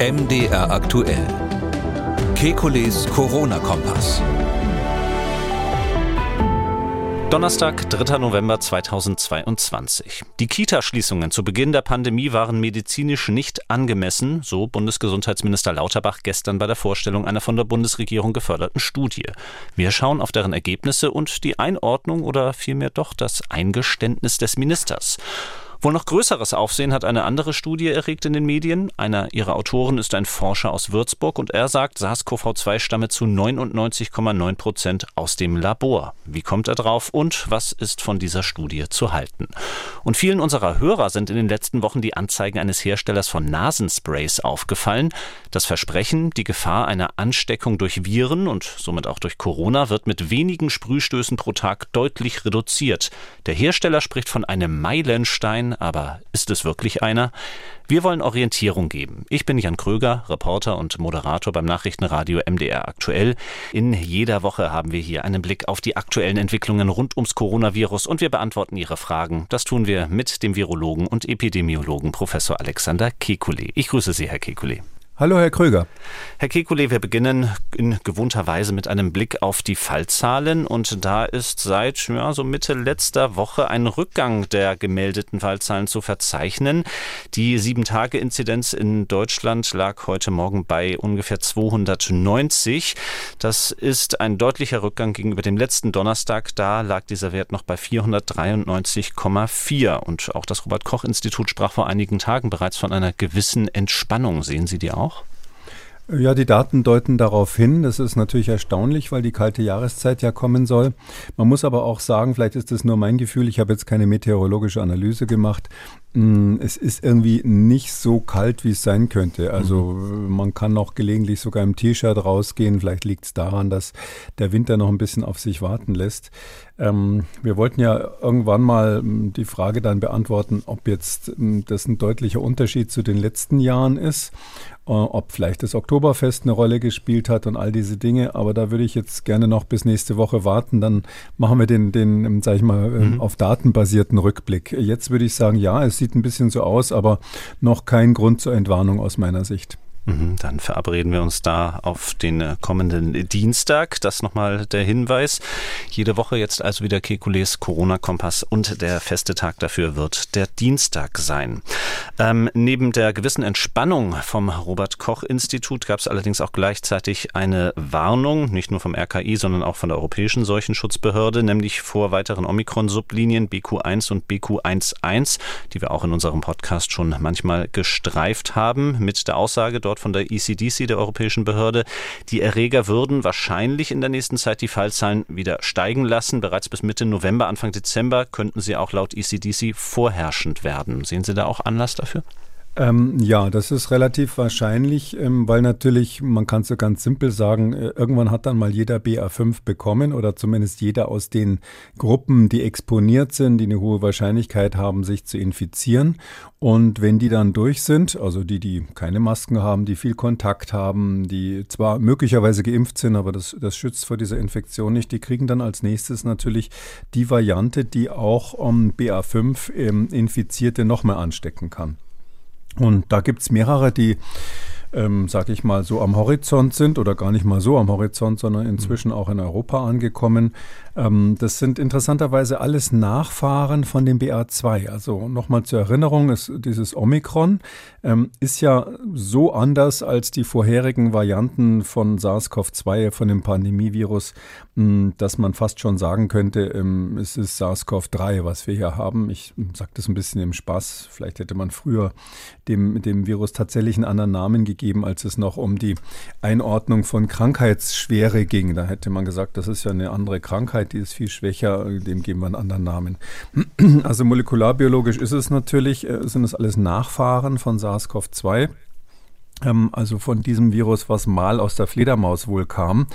MDR aktuell. Kekules Corona-Kompass. Donnerstag, 3. November 2022. Die Kita-Schließungen zu Beginn der Pandemie waren medizinisch nicht angemessen, so Bundesgesundheitsminister Lauterbach gestern bei der Vorstellung einer von der Bundesregierung geförderten Studie. Wir schauen auf deren Ergebnisse und die Einordnung oder vielmehr doch das Eingeständnis des Ministers. Wohl noch größeres Aufsehen hat eine andere Studie erregt in den Medien. Einer ihrer Autoren ist ein Forscher aus Würzburg und er sagt, SARS-CoV-2 stamme zu 99,9 Prozent aus dem Labor. Wie kommt er drauf und was ist von dieser Studie zu halten? Und vielen unserer Hörer sind in den letzten Wochen die Anzeigen eines Herstellers von Nasensprays aufgefallen. Das Versprechen, die Gefahr einer Ansteckung durch Viren und somit auch durch Corona wird mit wenigen Sprühstößen pro Tag deutlich reduziert. Der Hersteller spricht von einem Meilenstein aber ist es wirklich einer? Wir wollen Orientierung geben. Ich bin Jan Kröger, Reporter und Moderator beim Nachrichtenradio MDR aktuell. In jeder Woche haben wir hier einen Blick auf die aktuellen Entwicklungen rund ums Coronavirus und wir beantworten Ihre Fragen. Das tun wir mit dem Virologen und Epidemiologen Professor Alexander Kekulé. Ich grüße Sie, Herr Kekulé. Hallo, Herr Kröger. Herr Kekulé, wir beginnen in gewohnter Weise mit einem Blick auf die Fallzahlen und da ist seit ja, so Mitte letzter Woche ein Rückgang der gemeldeten Fallzahlen zu verzeichnen. Die Sieben-Tage-Inzidenz in Deutschland lag heute Morgen bei ungefähr 290. Das ist ein deutlicher Rückgang gegenüber dem letzten Donnerstag. Da lag dieser Wert noch bei 493,4 und auch das Robert-Koch-Institut sprach vor einigen Tagen bereits von einer gewissen Entspannung. Sehen Sie die auch? Ja, die Daten deuten darauf hin. Das ist natürlich erstaunlich, weil die kalte Jahreszeit ja kommen soll. Man muss aber auch sagen, vielleicht ist das nur mein Gefühl, ich habe jetzt keine meteorologische Analyse gemacht. Mm, es ist irgendwie nicht so kalt, wie es sein könnte. Also mhm. man kann noch gelegentlich sogar im T-Shirt rausgehen. Vielleicht liegt es daran, dass der Winter noch ein bisschen auf sich warten lässt. Ähm, wir wollten ja irgendwann mal mm, die Frage dann beantworten, ob jetzt mm, das ein deutlicher Unterschied zu den letzten Jahren ist äh, ob vielleicht das Oktoberfest eine Rolle gespielt hat und all diese Dinge. Aber da würde ich jetzt gerne noch bis nächste Woche warten. Dann machen wir den, den sag ich mal, ähm, mhm. auf Daten basierten Rückblick. Jetzt würde ich sagen, ja, es sieht ein bisschen so aus, aber noch kein Grund zur Entwarnung aus meiner Sicht. Mhm, dann verabreden wir uns da auf den äh, kommenden Dienstag. Das nochmal der Hinweis. Jede Woche jetzt also wieder Kekules Corona-Kompass und der feste Tag dafür wird der Dienstag sein. Ähm, neben der gewissen Entspannung vom Robert-Koch-Institut gab es allerdings auch gleichzeitig eine Warnung, nicht nur vom RKI, sondern auch von der Europäischen Seuchenschutzbehörde, nämlich vor weiteren Omikron-Sublinien BQ1 und BQ11, die wir auch in unserem Podcast schon manchmal gestreift haben, mit der Aussage dort, dort von der ECDC, der europäischen Behörde. Die Erreger würden wahrscheinlich in der nächsten Zeit die Fallzahlen wieder steigen lassen. Bereits bis Mitte November, Anfang Dezember könnten sie auch laut ECDC vorherrschend werden. Sehen Sie da auch Anlass dafür? Ähm, ja, das ist relativ wahrscheinlich, ähm, weil natürlich, man kann es so ganz simpel sagen, äh, irgendwann hat dann mal jeder BA5 bekommen oder zumindest jeder aus den Gruppen, die exponiert sind, die eine hohe Wahrscheinlichkeit haben, sich zu infizieren. Und wenn die dann durch sind, also die, die keine Masken haben, die viel Kontakt haben, die zwar möglicherweise geimpft sind, aber das, das schützt vor dieser Infektion nicht, die kriegen dann als nächstes natürlich die Variante, die auch um, BA5 ähm, Infizierte noch mehr anstecken kann. Und da gibt es mehrere, die ähm, sag ich mal, so am Horizont sind oder gar nicht mal so am Horizont, sondern inzwischen auch in Europa angekommen. Ähm, das sind interessanterweise alles Nachfahren von dem BA2. Also nochmal zur Erinnerung, ist, dieses Omikron ähm, ist ja so anders als die vorherigen Varianten von SARS-CoV-2, von dem Pandemievirus, mh, hm, dass man fast schon sagen könnte, ähm, es ist SARS-CoV-3, was wir hier haben. Ich sage das ein bisschen im Spaß. Vielleicht hätte man früher dem, dem Virus tatsächlich einen anderen Namen gegeben gegeben, als es noch um die Einordnung von Krankheitsschwere ging. Da hätte man gesagt, das ist ja eine andere Krankheit, die ist viel schwächer, dem geben wir einen anderen Namen. Also molekularbiologisch ist es natürlich, äh, sind es alles Nachfahren von SARS-CoV-2 ähm, also von diesem Virus, was mal aus der Fledermaus wohl kam.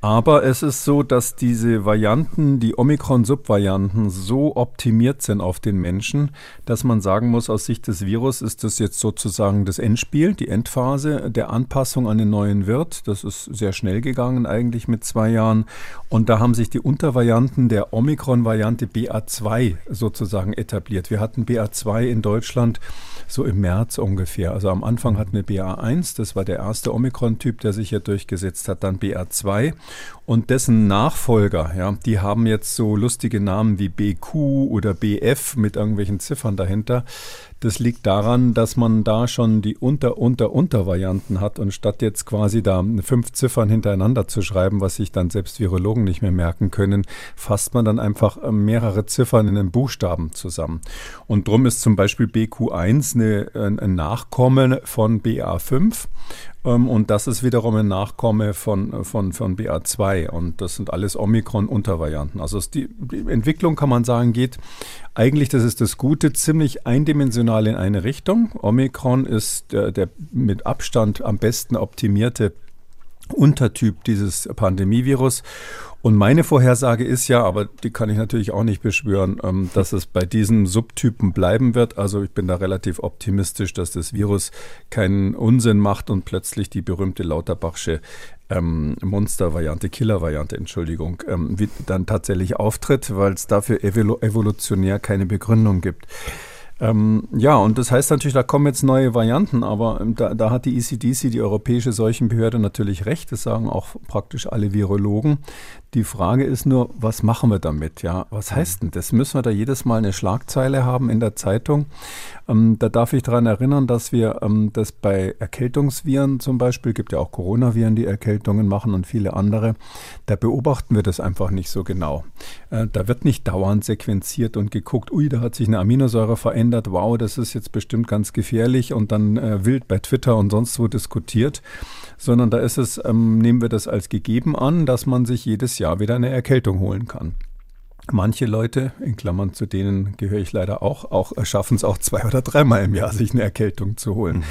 Aber es ist so, dass diese Varianten, die Omikron-Subvarianten, so optimiert sind auf den Menschen, dass man sagen muss, aus Sicht des Virus ist das jetzt sozusagen das Endspiel, die Endphase der Anpassung an den neuen Wirt. Das ist sehr schnell gegangen, eigentlich mit zwei Jahren. Und da haben sich die Untervarianten der Omikron-Variante BA2 sozusagen etabliert. Wir hatten BA2 in Deutschland so im März ungefähr. Also am Anfang hatten wir BA1, das war der erste Omikron-Typ, der sich hier durchgesetzt hat, dann BA2 und dessen Nachfolger, ja, die haben jetzt so lustige Namen wie BQ oder BF mit irgendwelchen Ziffern dahinter. Das liegt daran, dass man da schon die Unter-Unter-Unter-Varianten hat und statt jetzt quasi da fünf Ziffern hintereinander zu schreiben, was sich dann selbst Virologen nicht mehr merken können, fasst man dann einfach äh, mehrere Ziffern in einen Buchstaben zusammen. Und drum ist zum Beispiel BQ1 eine, ein Nachkommen von BA5 ähm, und das ist wiederum ein Nachkomme von, von, von BA2 und das sind alles Omikron-Untervarianten. Also die, die Entwicklung kann man sagen, geht eigentlich, das ist das Gute, ziemlich eindimensional in eine Richtung. Omikron ist der, der mit Abstand am besten optimierte Untertyp dieses Pandemievirus. Und meine Vorhersage ist ja, aber die kann ich natürlich auch nicht beschwören, ähm, dass es bei diesen Subtypen bleiben wird. Also ich bin da relativ optimistisch, dass das Virus keinen Unsinn macht und plötzlich die berühmte Lauterbachsche ähm, Monster-Variante, Killer-Variante, Entschuldigung, ähm, dann tatsächlich auftritt, weil es dafür evolutionär keine Begründung gibt. Ähm, ja, und das heißt natürlich, da kommen jetzt neue Varianten, aber ähm, da, da, hat die ECDC, die Europäische Seuchenbehörde, natürlich recht. Das sagen auch praktisch alle Virologen. Die Frage ist nur, was machen wir damit? Ja, was heißt denn das? Müssen wir da jedes Mal eine Schlagzeile haben in der Zeitung? Ähm, da darf ich daran erinnern, dass wir ähm, das bei Erkältungsviren zum Beispiel, gibt ja auch Coronaviren, die Erkältungen machen und viele andere, da beobachten wir das einfach nicht so genau. Äh, da wird nicht dauernd sequenziert und geguckt, ui, da hat sich eine Aminosäure verändert, wow, das ist jetzt bestimmt ganz gefährlich und dann äh, wild bei Twitter und sonst wo diskutiert sondern da ist es, ähm, nehmen wir das als gegeben an, dass man sich jedes Jahr wieder eine Erkältung holen kann. Manche Leute, in Klammern zu denen gehöre ich leider auch, auch schaffen es auch zwei oder dreimal im Jahr, sich eine Erkältung zu holen. Mhm.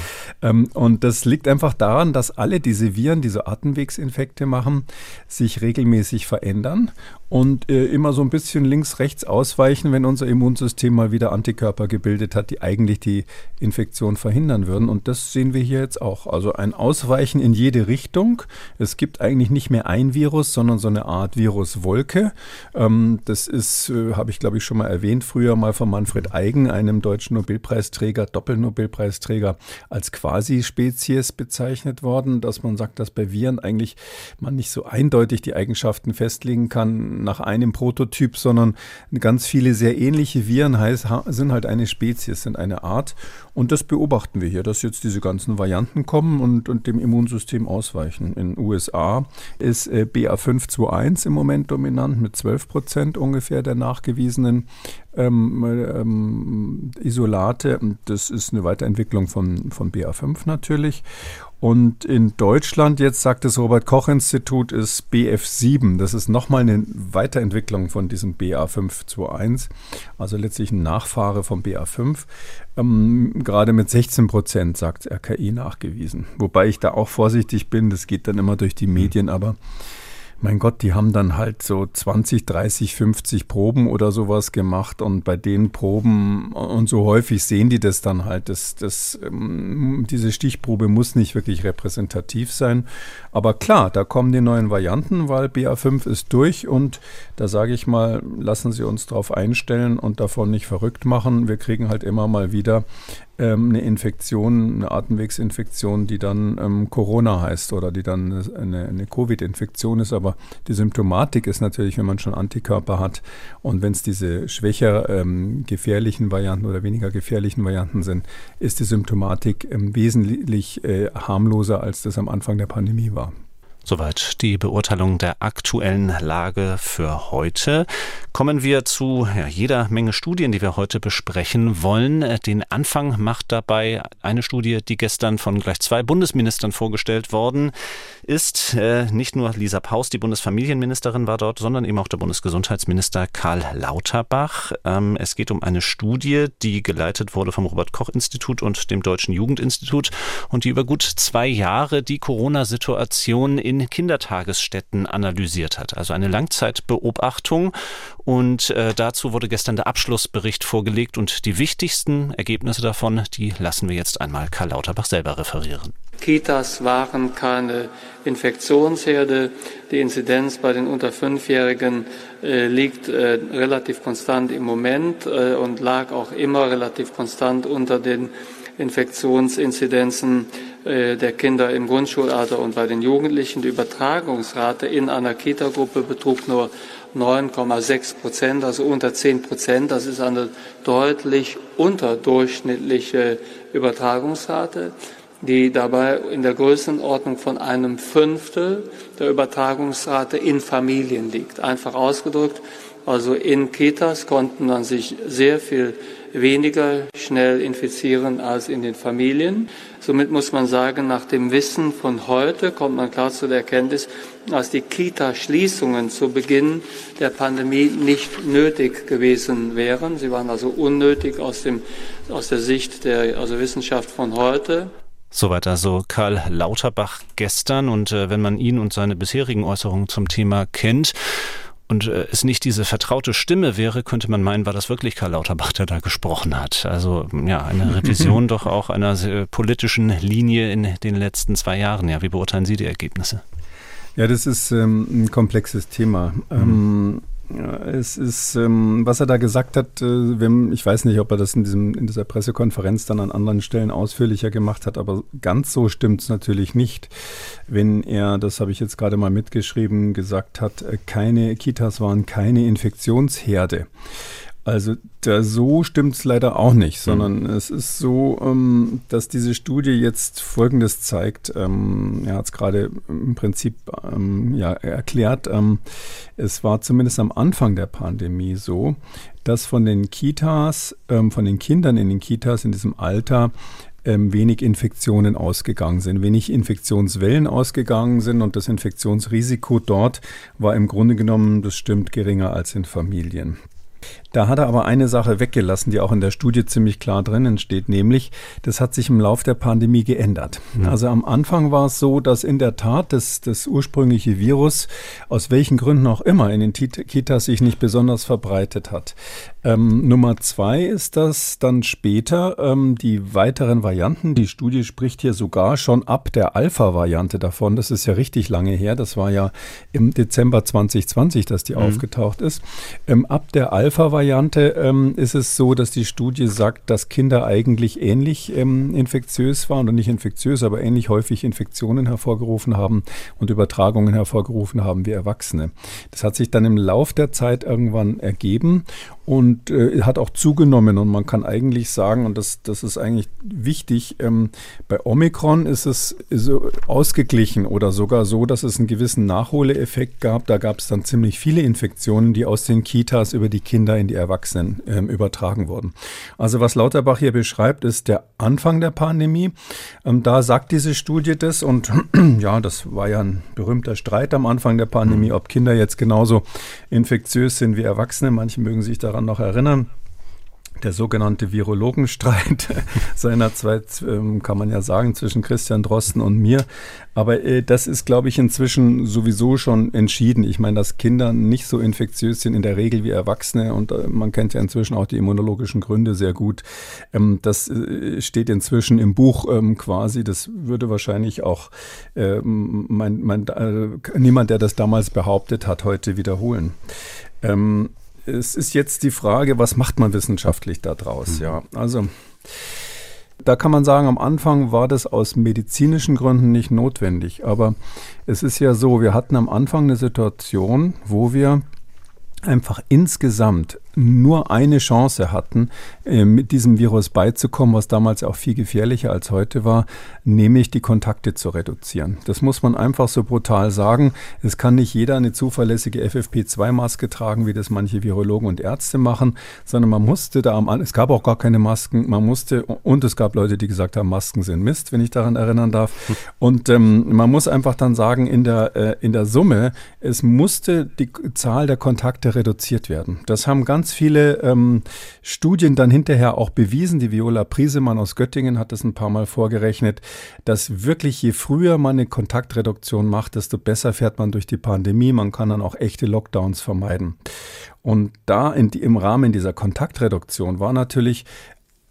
Ähm, und das liegt einfach daran, dass alle diese Viren, die so Atemwegsinfekte machen, sich regelmäßig verändern und äh, immer so ein bisschen links, rechts ausweichen, wenn unser Immunsystem mal wieder Antikörper gebildet hat, die eigentlich die Infektion verhindern würden. Und das sehen wir hier jetzt auch. Also ein Ausweichen in jede Richtung. Es gibt eigentlich nicht mehr ein Virus, sondern so eine Art Viruswolke. Ähm, das ist, äh, habe ich glaube ich schon mal erwähnt, früher mal von Manfred Eigen, einem deutschen Nobelpreisträger, Doppelnobelpreisträger, als Quasi-Spezies bezeichnet worden, dass man sagt, dass bei Viren eigentlich man nicht so eindeutig die Eigenschaften festlegen kann nach einem Prototyp, sondern ganz viele sehr ähnliche Viren heißt, sind halt eine Spezies, sind eine Art. Und das beobachten wir hier, dass jetzt diese ganzen Varianten kommen und, und dem Immunsystem ausweichen. In den USA ist äh, BA521 im Moment dominant mit 12 Prozent ungefähr der nachgewiesenen ähm, ähm, Isolate. Das ist eine Weiterentwicklung von, von BA5 natürlich. Und in Deutschland, jetzt sagt das Robert-Koch-Institut, ist BF7. Das ist nochmal eine Weiterentwicklung von diesem BA521, also letztlich ein Nachfahre vom BA5. Ähm, gerade mit 16 Prozent, sagt RKI, nachgewiesen. Wobei ich da auch vorsichtig bin, das geht dann immer durch die Medien, aber mein Gott, die haben dann halt so 20, 30, 50 Proben oder sowas gemacht und bei den Proben und so häufig sehen die das dann halt. Das, das, ähm, diese Stichprobe muss nicht wirklich repräsentativ sein. Aber klar, da kommen die neuen Varianten, weil BA5 ist durch und da sage ich mal, lassen Sie uns darauf einstellen und davon nicht verrückt machen. Wir kriegen halt immer mal wieder ähm, eine Infektion, eine Atemwegsinfektion, die dann ähm, Corona heißt oder die dann eine, eine Covid-Infektion ist. Aber die Symptomatik ist natürlich, wenn man schon Antikörper hat und wenn es diese schwächer ähm, gefährlichen Varianten oder weniger gefährlichen Varianten sind, ist die Symptomatik ähm, wesentlich äh, harmloser, als das am Anfang der Pandemie war. Soweit die Beurteilung der aktuellen Lage für heute. Kommen wir zu ja, jeder Menge Studien, die wir heute besprechen wollen. Den Anfang macht dabei eine Studie, die gestern von gleich zwei Bundesministern vorgestellt worden ist. Äh, nicht nur Lisa Paus, die Bundesfamilienministerin, war dort, sondern eben auch der Bundesgesundheitsminister Karl Lauterbach. Ähm, es geht um eine Studie, die geleitet wurde vom Robert Koch Institut und dem Deutschen Jugendinstitut und die über gut zwei Jahre die Corona-Situation in Kindertagesstätten analysiert hat. Also eine Langzeitbeobachtung. Und äh, dazu wurde gestern der Abschlussbericht vorgelegt und die wichtigsten Ergebnisse davon, die lassen wir jetzt einmal Karl Lauterbach selber referieren. Kitas waren keine Infektionsherde. Die Inzidenz bei den unter Fünfjährigen äh, liegt äh, relativ konstant im Moment äh, und lag auch immer relativ konstant unter den Infektionsinzidenzen der Kinder im Grundschulalter und bei den Jugendlichen. Die Übertragungsrate in einer Kita-Gruppe betrug nur 9,6 Prozent, also unter 10 Prozent. Das ist eine deutlich unterdurchschnittliche Übertragungsrate, die dabei in der Größenordnung von einem Fünftel der Übertragungsrate in Familien liegt. Einfach ausgedrückt, also in Kitas konnten man sich sehr viel weniger schnell infizieren als in den Familien. Somit muss man sagen, nach dem Wissen von heute kommt man klar zu der Erkenntnis, dass die Kita-Schließungen zu Beginn der Pandemie nicht nötig gewesen wären. Sie waren also unnötig aus, dem, aus der Sicht der also Wissenschaft von heute. Soweit also Karl Lauterbach gestern. Und äh, wenn man ihn und seine bisherigen Äußerungen zum Thema kennt, und äh, es nicht diese vertraute Stimme wäre, könnte man meinen, war das wirklich Karl Lauterbach, der da gesprochen hat. Also ja, eine Revision doch auch einer politischen Linie in den letzten zwei Jahren. Ja, wie beurteilen Sie die Ergebnisse? Ja, das ist ähm, ein komplexes Thema. Mhm. Ähm, es ist, ähm, was er da gesagt hat, äh, wenn, ich weiß nicht, ob er das in, diesem, in dieser Pressekonferenz dann an anderen Stellen ausführlicher gemacht hat, aber ganz so stimmt es natürlich nicht, wenn er, das habe ich jetzt gerade mal mitgeschrieben, gesagt hat, äh, keine Kitas waren keine Infektionsherde. Also da, so stimmt es leider auch nicht, sondern mhm. es ist so, ähm, dass diese Studie jetzt Folgendes zeigt. Ähm, er hat es gerade im Prinzip ähm, ja, erklärt. Ähm, es war zumindest am Anfang der Pandemie so, dass von den Kitas, ähm, von den Kindern in den Kitas in diesem Alter ähm, wenig Infektionen ausgegangen sind, wenig Infektionswellen ausgegangen sind und das Infektionsrisiko dort war im Grunde genommen, das stimmt, geringer als in Familien. Da hat er aber eine Sache weggelassen, die auch in der Studie ziemlich klar drinnen steht, nämlich, das hat sich im Laufe der Pandemie geändert. Ja. Also am Anfang war es so, dass in der Tat das, das ursprüngliche Virus, aus welchen Gründen auch immer, in den Kitas sich nicht besonders verbreitet hat. Ähm, Nummer zwei ist das dann später ähm, die weiteren Varianten. Die Studie spricht hier sogar schon ab der Alpha-Variante davon. Das ist ja richtig lange her. Das war ja im Dezember 2020, dass die mhm. aufgetaucht ist. Ähm, ab der Alpha-Variante Variante ähm, ist es so, dass die Studie sagt, dass Kinder eigentlich ähnlich ähm, infektiös waren und nicht infektiös, aber ähnlich häufig Infektionen hervorgerufen haben und Übertragungen hervorgerufen haben wie Erwachsene. Das hat sich dann im Lauf der Zeit irgendwann ergeben und äh, hat auch zugenommen. Und man kann eigentlich sagen, und das, das ist eigentlich wichtig, ähm, bei Omikron ist es so ausgeglichen oder sogar so, dass es einen gewissen Nachholeffekt gab. Da gab es dann ziemlich viele Infektionen, die aus den Kitas über die Kinder in die Erwachsenen ähm, übertragen wurden. Also was Lauterbach hier beschreibt, ist der Anfang der Pandemie. Ähm, da sagt diese Studie das und ja, das war ja ein berühmter Streit am Anfang der Pandemie, ob Kinder jetzt genauso infektiös sind wie Erwachsene. Manche mögen sich daran daran noch erinnern der sogenannte Virologenstreit seinerzeit, ähm, kann man ja sagen, zwischen Christian Drosten und mir. Aber äh, das ist, glaube ich, inzwischen sowieso schon entschieden. Ich meine, dass Kinder nicht so infektiös sind in der Regel wie Erwachsene und äh, man kennt ja inzwischen auch die immunologischen Gründe sehr gut. Ähm, das äh, steht inzwischen im Buch ähm, quasi. Das würde wahrscheinlich auch mein, mein, niemand, der das damals behauptet hat, heute wiederholen es ist jetzt die Frage, was macht man wissenschaftlich daraus? Mhm. Ja, also da kann man sagen, am Anfang war das aus medizinischen Gründen nicht notwendig. Aber es ist ja so, wir hatten am Anfang eine Situation, wo wir einfach insgesamt nur eine Chance hatten, äh, mit diesem Virus beizukommen, was damals auch viel gefährlicher als heute war, nämlich die Kontakte zu reduzieren. Das muss man einfach so brutal sagen. Es kann nicht jeder eine zuverlässige FFP2-Maske tragen, wie das manche Virologen und Ärzte machen, sondern man musste da am es gab auch gar keine Masken, man musste, und es gab Leute, die gesagt haben, Masken sind Mist, wenn ich daran erinnern darf. Und ähm, man muss einfach dann sagen, in der, äh, in der Summe, es musste die Zahl der Kontakte reduziert werden. Das haben ganz ganz viele ähm, Studien dann hinterher auch bewiesen. Die Viola Priesemann aus Göttingen hat das ein paar Mal vorgerechnet, dass wirklich je früher man eine Kontaktreduktion macht, desto besser fährt man durch die Pandemie. Man kann dann auch echte Lockdowns vermeiden. Und da in, im Rahmen dieser Kontaktreduktion war natürlich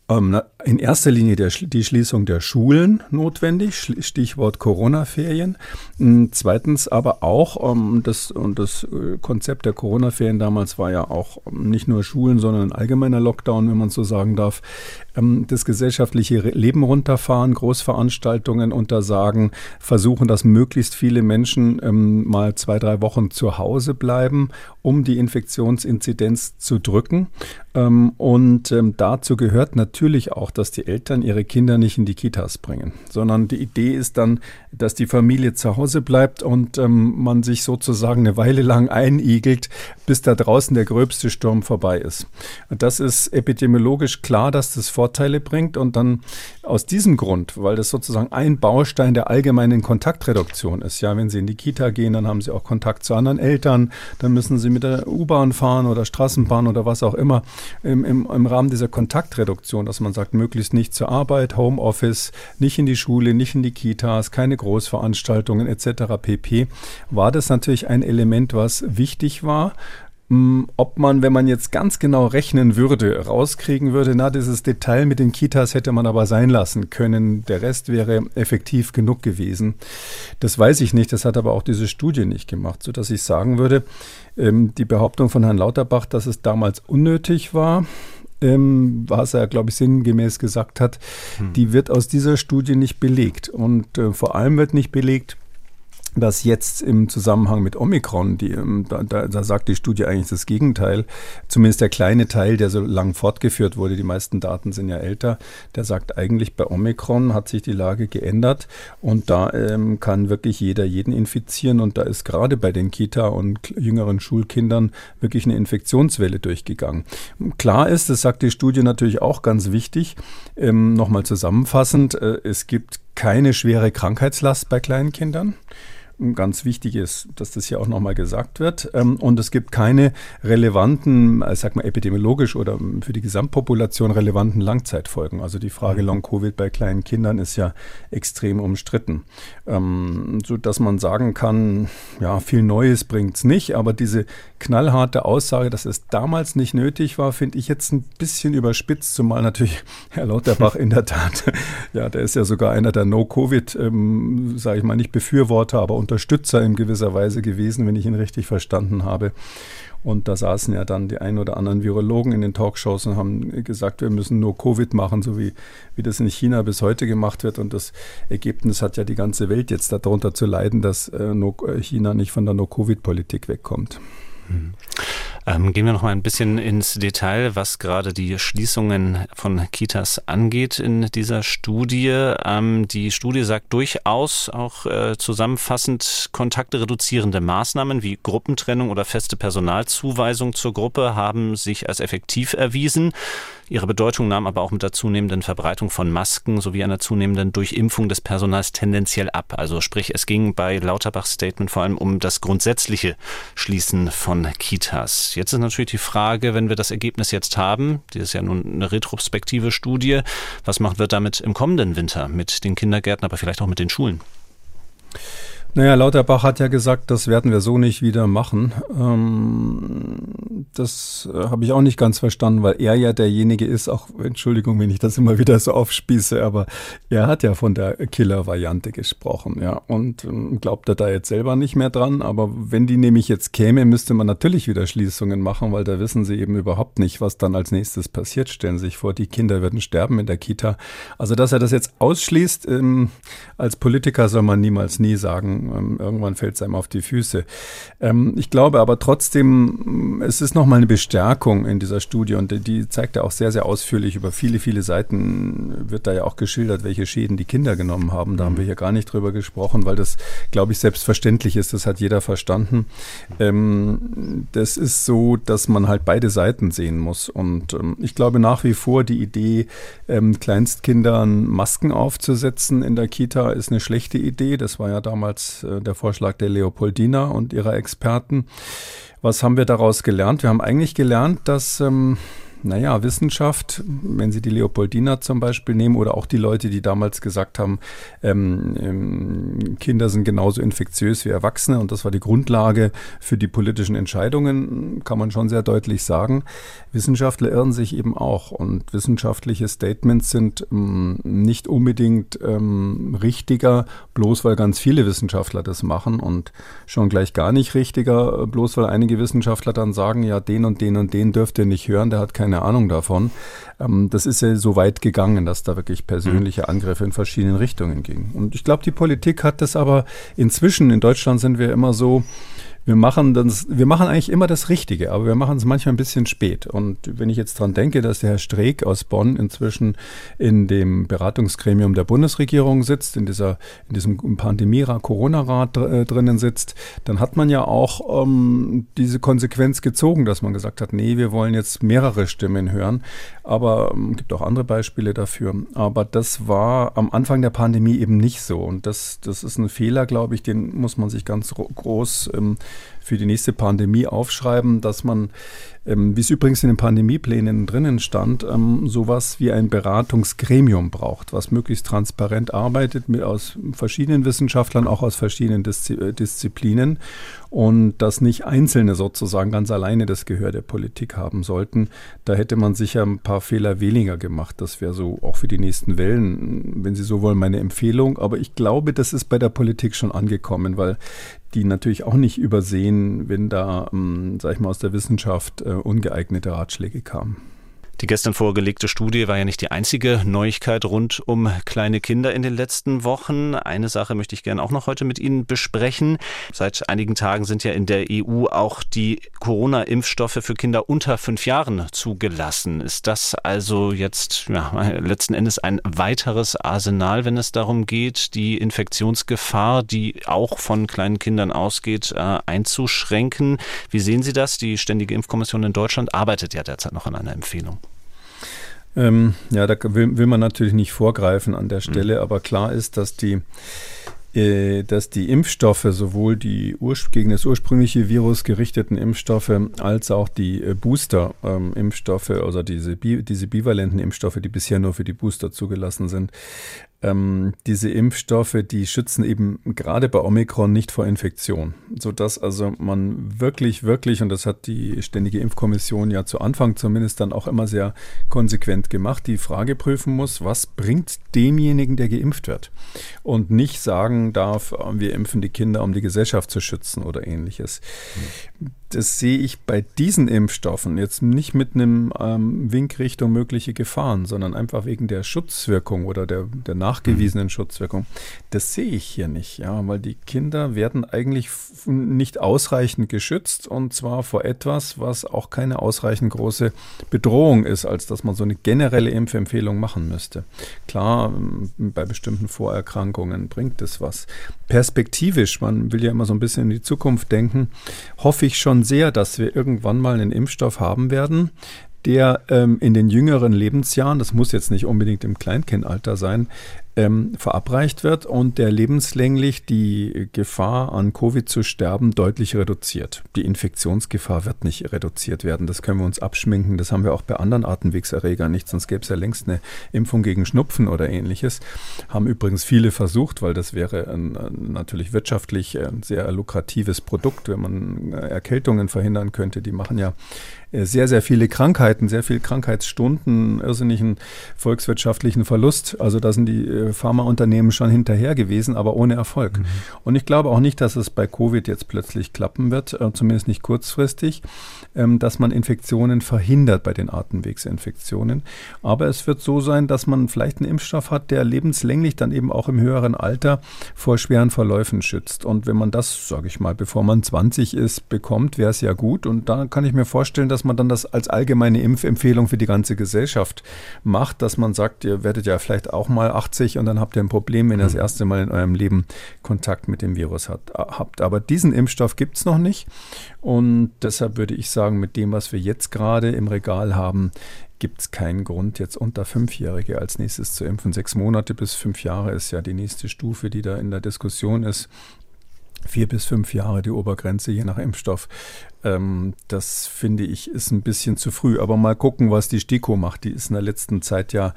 in erster Linie der, die Schließung der Schulen notwendig, Stichwort Corona-Ferien. Hm, zweitens aber auch, ähm, das, und das äh, Konzept der Corona-Ferien damals war ja auch ähm, nicht nur Schulen, sondern ein allgemeiner Lockdown, wenn man so sagen darf, ähm, das gesellschaftliche Leben runterfahren, Großveranstaltungen untersagen, versuchen, dass möglichst viele Menschen ähm, mal zwei, drei Wochen zu Hause bleiben, um die Infektionsinzidenz zu drücken. Ähm, und ähm, dazu gehört natürlich auch, dass die Eltern ihre Kinder nicht in die Kitas bringen, sondern die Idee ist dann, dass die Familie zu Hause bleibt und ähm, man sich sozusagen eine Weile lang einigelt, bis da draußen der gröbste Sturm vorbei ist. Das ist epidemiologisch klar, dass das Vorteile bringt und dann aus diesem Grund, weil das sozusagen ein Baustein der allgemeinen Kontaktreduktion ist. Ja, wenn Sie in die Kita gehen, dann haben Sie auch Kontakt zu anderen Eltern, dann müssen Sie mit der U-Bahn fahren oder Straßenbahn oder was auch immer im, im, im Rahmen dieser Kontaktreduktion, dass man sagt, möglichst nicht zur Arbeit, Homeoffice, nicht in die Schule, nicht in die Kitas, keine Großveranstaltungen etc. pp, war das natürlich ein Element, was wichtig war. Hm, ob man, wenn man jetzt ganz genau rechnen würde, rauskriegen würde, na, dieses Detail mit den Kitas hätte man aber sein lassen können. Der Rest wäre effektiv genug gewesen. Das weiß ich nicht. Das hat aber auch diese Studie nicht gemacht, sodass ich sagen würde, ähm, die Behauptung von Herrn Lauterbach, dass es damals unnötig war, ähm, was er, glaube ich, sinngemäß gesagt hat, hm. die wird aus dieser Studie nicht belegt. Und äh, vor allem wird nicht belegt, dass jetzt im Zusammenhang mit Omikron, die, ähm, da, da, da, sagt die Studie eigentlich das Gegenteil, zumindest der kleine Teil, der so lang fortgeführt wurde, die meisten Daten sind ja älter, der sagt eigentlich, bei Omikron hat sich die Lage geändert und da ähm, kann wirklich jeder jeden infizieren und da ist gerade bei den Kita- und jüngeren Schulkindern wirklich eine Infektionswelle durchgegangen. Klar ist, das sagt die Studie natürlich auch ganz wichtig, ähm, nochmal zusammenfassend, äh, es gibt keine schwere Krankheitslast bei kleinen Kindern ganz wichtig ist, dass das hier auch nochmal gesagt wird. Ähm, und es gibt keine relevanten, äh, sag mal epidemiologisch oder für die Gesamtpopulation relevanten Langzeitfolgen. Also die Frage mhm. Long-Covid bei kleinen Kindern ist ja extrem umstritten. Ähm, so dass man sagen kann, ja, viel Neues bringt es nicht, aber diese knallharte Aussage, dass es damals nicht nötig war, finde ich jetzt ein bisschen überspitzt, zumal natürlich Herr Lauterbach in der Tat, ja, der ist ja sogar einer der No-Covid, ähm, sage ich mal, nicht Befürworter, aber Unterstützer in gewisser Weise gewesen, wenn ich ihn richtig verstanden habe. Und da saßen ja dann die ein oder anderen Virologen in den Talkshows und haben gesagt, wir müssen nur Covid machen, so wie, wie das in China bis heute gemacht wird. Und das Ergebnis hat ja die ganze Welt jetzt darunter zu leiden, dass äh, China nicht von der No-Covid-Politik wegkommt. Mhm. Ähm, gehen wir noch mal ein bisschen ins Detail, was gerade die Schließungen von Kitas angeht in dieser Studie. Ähm, die Studie sagt durchaus auch äh, zusammenfassend, Kontakte reduzierende Maßnahmen wie Gruppentrennung oder feste Personalzuweisung zur Gruppe haben sich als effektiv erwiesen. Ihre Bedeutung nahm aber auch mit der zunehmenden Verbreitung von Masken sowie einer zunehmenden Durchimpfung des Personals tendenziell ab. Also sprich, es ging bei Lauterbachs Statement vor allem um das grundsätzliche Schließen von Kitas. Jetzt ist natürlich die Frage, wenn wir das Ergebnis jetzt haben, die ist ja nun eine retrospektive Studie, was macht wird damit im kommenden Winter mit den Kindergärten, aber vielleicht auch mit den Schulen? Naja, Lauterbach hat ja gesagt, das werden wir so nicht wieder machen. Ähm, das äh, habe ich auch nicht ganz verstanden, weil er ja derjenige ist, auch Entschuldigung, wenn ich das immer wieder so aufspieße, aber er hat ja von der Killer-Variante gesprochen, ja, und ähm, glaubt er da jetzt selber nicht mehr dran. Aber wenn die nämlich jetzt käme, müsste man natürlich wieder Schließungen machen, weil da wissen sie eben überhaupt nicht, was dann als nächstes passiert. Stellen Sie sich vor, die Kinder würden sterben in der Kita. Also, dass er das jetzt ausschließt, ähm, als Politiker soll man niemals nie sagen, irgendwann fällt es einem auf die Füße. Ähm, ich glaube aber trotzdem, es ist nochmal eine Bestärkung in dieser Studie und die zeigt ja auch sehr, sehr ausführlich über viele, viele Seiten wird da ja auch geschildert, welche Schäden die Kinder genommen haben. Da haben wir hier gar nicht drüber gesprochen, weil das, glaube ich, selbstverständlich ist. Das hat jeder verstanden. Ähm, das ist so, dass man halt beide Seiten sehen muss. Und ich glaube nach wie vor, die Idee, Kleinstkindern Masken aufzusetzen in der Kita ist eine schlechte Idee. Das war ja damals äh, der Vorschlag der Leopoldina und ihrer Experten. Was haben wir daraus gelernt? Wir haben eigentlich gelernt, dass ähm, naja, Wissenschaft, wenn Sie die Leopoldina zum Beispiel nehmen oder auch die Leute, die damals gesagt haben, ähm, ähm, Kinder sind genauso infektiös wie Erwachsene und das war die Grundlage für die politischen Entscheidungen, kann man schon sehr deutlich sagen. Wissenschaftler irren sich eben auch und wissenschaftliche Statements sind ähm, nicht unbedingt ähm, richtiger, bloß weil ganz viele Wissenschaftler das machen und schon gleich gar nicht richtiger, bloß weil einige Wissenschaftler dann sagen, ja, den und den und den dürft ihr nicht hören, der hat kein keine Ahnung davon. Ähm, das ist ja so weit gegangen, dass da wirklich persönliche mhm. Angriffe in verschiedenen Richtungen gingen. Und ich glaube, die Politik hat das aber inzwischen, in Deutschland sind wir immer so, wir machen das, wir machen eigentlich immer das Richtige, aber wir machen es manchmal ein bisschen spät. Und wenn ich jetzt dran denke, dass der Herr Streeck aus Bonn inzwischen in dem Beratungsgremium der Bundesregierung sitzt, in dieser, in diesem Pandemie-Corona-Rat äh, drinnen sitzt, dann hat man ja auch ähm, diese Konsequenz gezogen, dass man gesagt hat, nee, wir wollen jetzt mehrere Stimmen hören. Aber es ähm, gibt auch andere Beispiele dafür. Aber das war am Anfang der Pandemie eben nicht so. Und das, das ist ein Fehler, glaube ich, den muss man sich ganz groß ähm, für die nächste Pandemie aufschreiben, dass man, ähm, wie es übrigens in den Pandemieplänen drinnen stand, ähm, sowas wie ein Beratungsgremium braucht, was möglichst transparent arbeitet mit aus verschiedenen Wissenschaftlern, auch aus verschiedenen äh, Disziplinen und dass nicht Einzelne sozusagen ganz alleine das Gehör der Politik haben sollten. Da hätte man sicher ein paar Fehler weniger gemacht. Das wäre so auch für die nächsten Wellen, wenn Sie so wollen, meine Empfehlung. Aber ich glaube, das ist bei der Politik schon angekommen, weil die natürlich auch nicht übersehen, wenn da, ähm, sag ich mal, aus der Wissenschaft äh, ungeeignete Ratschläge kamen. Die gestern vorgelegte Studie war ja nicht die einzige Neuigkeit rund um kleine Kinder in den letzten Wochen. Eine Sache möchte ich gerne auch noch heute mit Ihnen besprechen. Seit einigen Tagen sind ja in der EU auch die Corona-Impfstoffe für Kinder unter fünf Jahren zugelassen. Ist das also jetzt ja, letzten Endes ein weiteres Arsenal, wenn es darum geht, die Infektionsgefahr, die auch von kleinen Kindern ausgeht, äh, einzuschränken? Wie sehen Sie das? Die Ständige Impfkommission in Deutschland arbeitet ja derzeit noch an einer Empfehlung. Ähm, ja, da will, will, man natürlich nicht vorgreifen an der Stelle, mhm. aber klar ist, dass die, äh, dass die Impfstoffe, sowohl die gegen das ursprüngliche Virus gerichteten Impfstoffe als auch die äh, Booster-Impfstoffe, ähm, also diese, bi diese bivalenten Impfstoffe, die bisher nur für die Booster zugelassen sind, ähm, diese Impfstoffe, die schützen eben gerade bei Omikron nicht vor Infektion, sodass also man wirklich, wirklich, und das hat die Ständige Impfkommission ja zu Anfang zumindest dann auch immer sehr konsequent gemacht, die Frage prüfen muss, was bringt demjenigen, der geimpft wird? Und nicht sagen darf, wir impfen die Kinder, um die Gesellschaft zu schützen oder ähnliches. Mhm das sehe ich bei diesen Impfstoffen jetzt nicht mit einem ähm, Wink Richtung mögliche Gefahren, sondern einfach wegen der Schutzwirkung oder der, der nachgewiesenen mhm. Schutzwirkung. Das sehe ich hier nicht, ja, weil die Kinder werden eigentlich nicht ausreichend geschützt und zwar vor etwas, was auch keine ausreichend große Bedrohung ist, als dass man so eine generelle Impfempfehlung machen müsste. Klar, bei bestimmten Vorerkrankungen bringt es was. Perspektivisch, man will ja immer so ein bisschen in die Zukunft denken, hoffe ich schon, sehr, dass wir irgendwann mal einen Impfstoff haben werden, der ähm, in den jüngeren Lebensjahren, das muss jetzt nicht unbedingt im Kleinkindalter sein, ähm, verabreicht wird und der lebenslänglich die Gefahr an Covid zu sterben deutlich reduziert. Die Infektionsgefahr wird nicht reduziert werden. Das können wir uns abschminken. Das haben wir auch bei anderen Atemwegserregern nicht, sonst gäbe es ja längst eine Impfung gegen Schnupfen oder ähnliches. Haben übrigens viele versucht, weil das wäre ein, natürlich wirtschaftlich ein sehr lukratives Produkt, wenn man Erkältungen verhindern könnte. Die machen ja äh, sehr, sehr viele Krankheiten, sehr viele Krankheitsstunden, irrsinnigen volkswirtschaftlichen Verlust. Also da sind die äh, Pharmaunternehmen schon hinterher gewesen, aber ohne Erfolg. Mhm. Und ich glaube auch nicht, dass es bei Covid jetzt plötzlich klappen wird, äh, zumindest nicht kurzfristig, ähm, dass man Infektionen verhindert bei den Atemwegsinfektionen. Aber es wird so sein, dass man vielleicht einen Impfstoff hat, der lebenslänglich dann eben auch im höheren Alter vor schweren Verläufen schützt. Und wenn man das, sage ich mal, bevor man 20 ist, bekommt, wäre es ja gut. Und da kann ich mir vorstellen, dass dass man dann das als allgemeine Impfempfehlung für die ganze Gesellschaft macht, dass man sagt, ihr werdet ja vielleicht auch mal 80 und dann habt ihr ein Problem, wenn ihr das mhm. erste Mal in eurem Leben Kontakt mit dem Virus hat, habt. Aber diesen Impfstoff gibt es noch nicht und deshalb würde ich sagen, mit dem, was wir jetzt gerade im Regal haben, gibt es keinen Grund, jetzt unter Fünfjährige als nächstes zu impfen. Sechs Monate bis fünf Jahre ist ja die nächste Stufe, die da in der Diskussion ist. Vier bis fünf Jahre die Obergrenze, je nach Impfstoff. Ähm, das finde ich ist ein bisschen zu früh. Aber mal gucken, was die STIKO macht. Die ist in der letzten Zeit ja,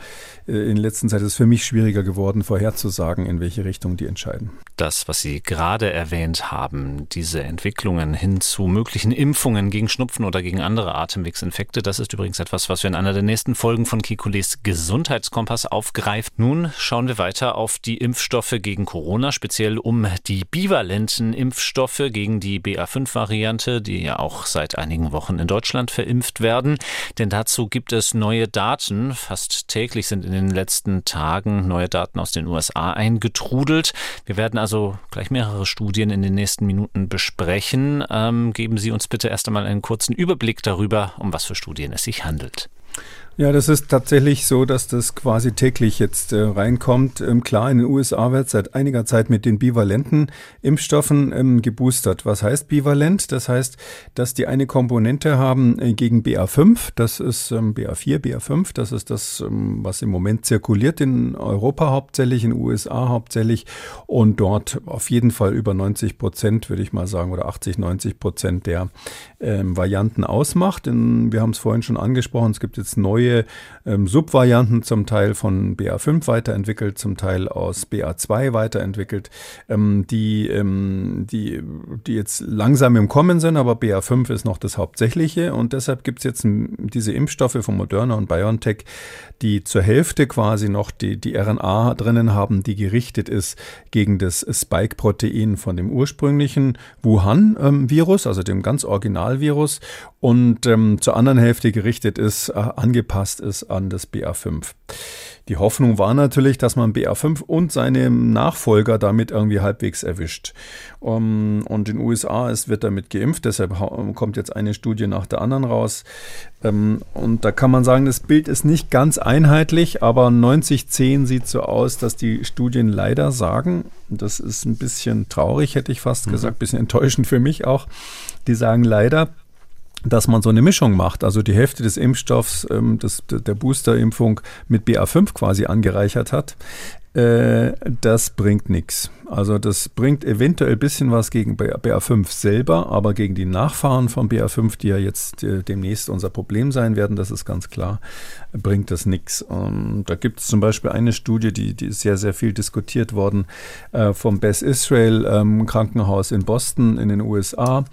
äh, in der letzten Zeit ist es für mich schwieriger geworden, vorherzusagen, in welche Richtung die entscheiden. Das, was Sie gerade erwähnt haben, diese Entwicklungen hin zu möglichen Impfungen gegen Schnupfen oder gegen andere Atemwegsinfekte, das ist übrigens etwas, was wir in einer der nächsten Folgen von Kikules Gesundheitskompass aufgreifen. Nun schauen wir weiter auf die Impfstoffe gegen Corona, speziell um die bivalenten Impfstoffe gegen die BA5-Variante, die ja auch seit einigen Wochen in Deutschland verimpft werden. Denn dazu gibt es neue Daten. Fast täglich sind in den letzten Tagen neue Daten aus den USA eingetrudelt. Wir werden also gleich mehrere Studien in den nächsten Minuten besprechen. Ähm, geben Sie uns bitte erst einmal einen kurzen Überblick darüber, um was für Studien es sich handelt. Ja, das ist tatsächlich so, dass das quasi täglich jetzt äh, reinkommt. Ähm, klar, in den USA wird seit einiger Zeit mit den bivalenten Impfstoffen ähm, geboostert. Was heißt bivalent? Das heißt, dass die eine Komponente haben äh, gegen BA5, das ist ähm, BA4, BA5, das ist das, ähm, was im Moment zirkuliert in Europa hauptsächlich, in USA hauptsächlich und dort auf jeden Fall über 90 Prozent, würde ich mal sagen, oder 80, 90 Prozent der ähm, Varianten ausmacht. In, wir haben es vorhin schon angesprochen, es gibt jetzt neue neue ähm, Subvarianten, zum Teil von BA5 weiterentwickelt, zum Teil aus BA2 weiterentwickelt, ähm, die, ähm, die, die jetzt langsam im Kommen sind, aber BA5 ist noch das Hauptsächliche. Und deshalb gibt es jetzt diese Impfstoffe von Moderna und BioNTech, die zur Hälfte quasi noch die, die RNA drinnen haben, die gerichtet ist gegen das Spike-Protein von dem ursprünglichen Wuhan-Virus, also dem ganz Originalvirus und ähm, zur anderen Hälfte gerichtet ist, äh, angepasst ist an das BA5. Die Hoffnung war natürlich, dass man BA5 und seine Nachfolger damit irgendwie halbwegs erwischt. Um, und in den USA ist, wird damit geimpft, deshalb kommt jetzt eine Studie nach der anderen raus. Ähm, und da kann man sagen, das Bild ist nicht ganz einheitlich, aber 90-10 sieht so aus, dass die Studien leider sagen, das ist ein bisschen traurig, hätte ich fast mhm. gesagt, ein bisschen enttäuschend für mich auch, die sagen leider, dass man so eine Mischung macht, also die Hälfte des Impfstoffs ähm, des, der Boosterimpfung mit BA5 quasi angereichert hat, äh, das bringt nichts. Also das bringt eventuell ein bisschen was gegen BA5 selber, aber gegen die Nachfahren von BA5, die ja jetzt äh, demnächst unser Problem sein werden, das ist ganz klar, bringt das nichts. Da gibt es zum Beispiel eine Studie, die, die ist sehr, sehr viel diskutiert worden, äh, vom Beth Israel ähm, Krankenhaus in Boston in den USA,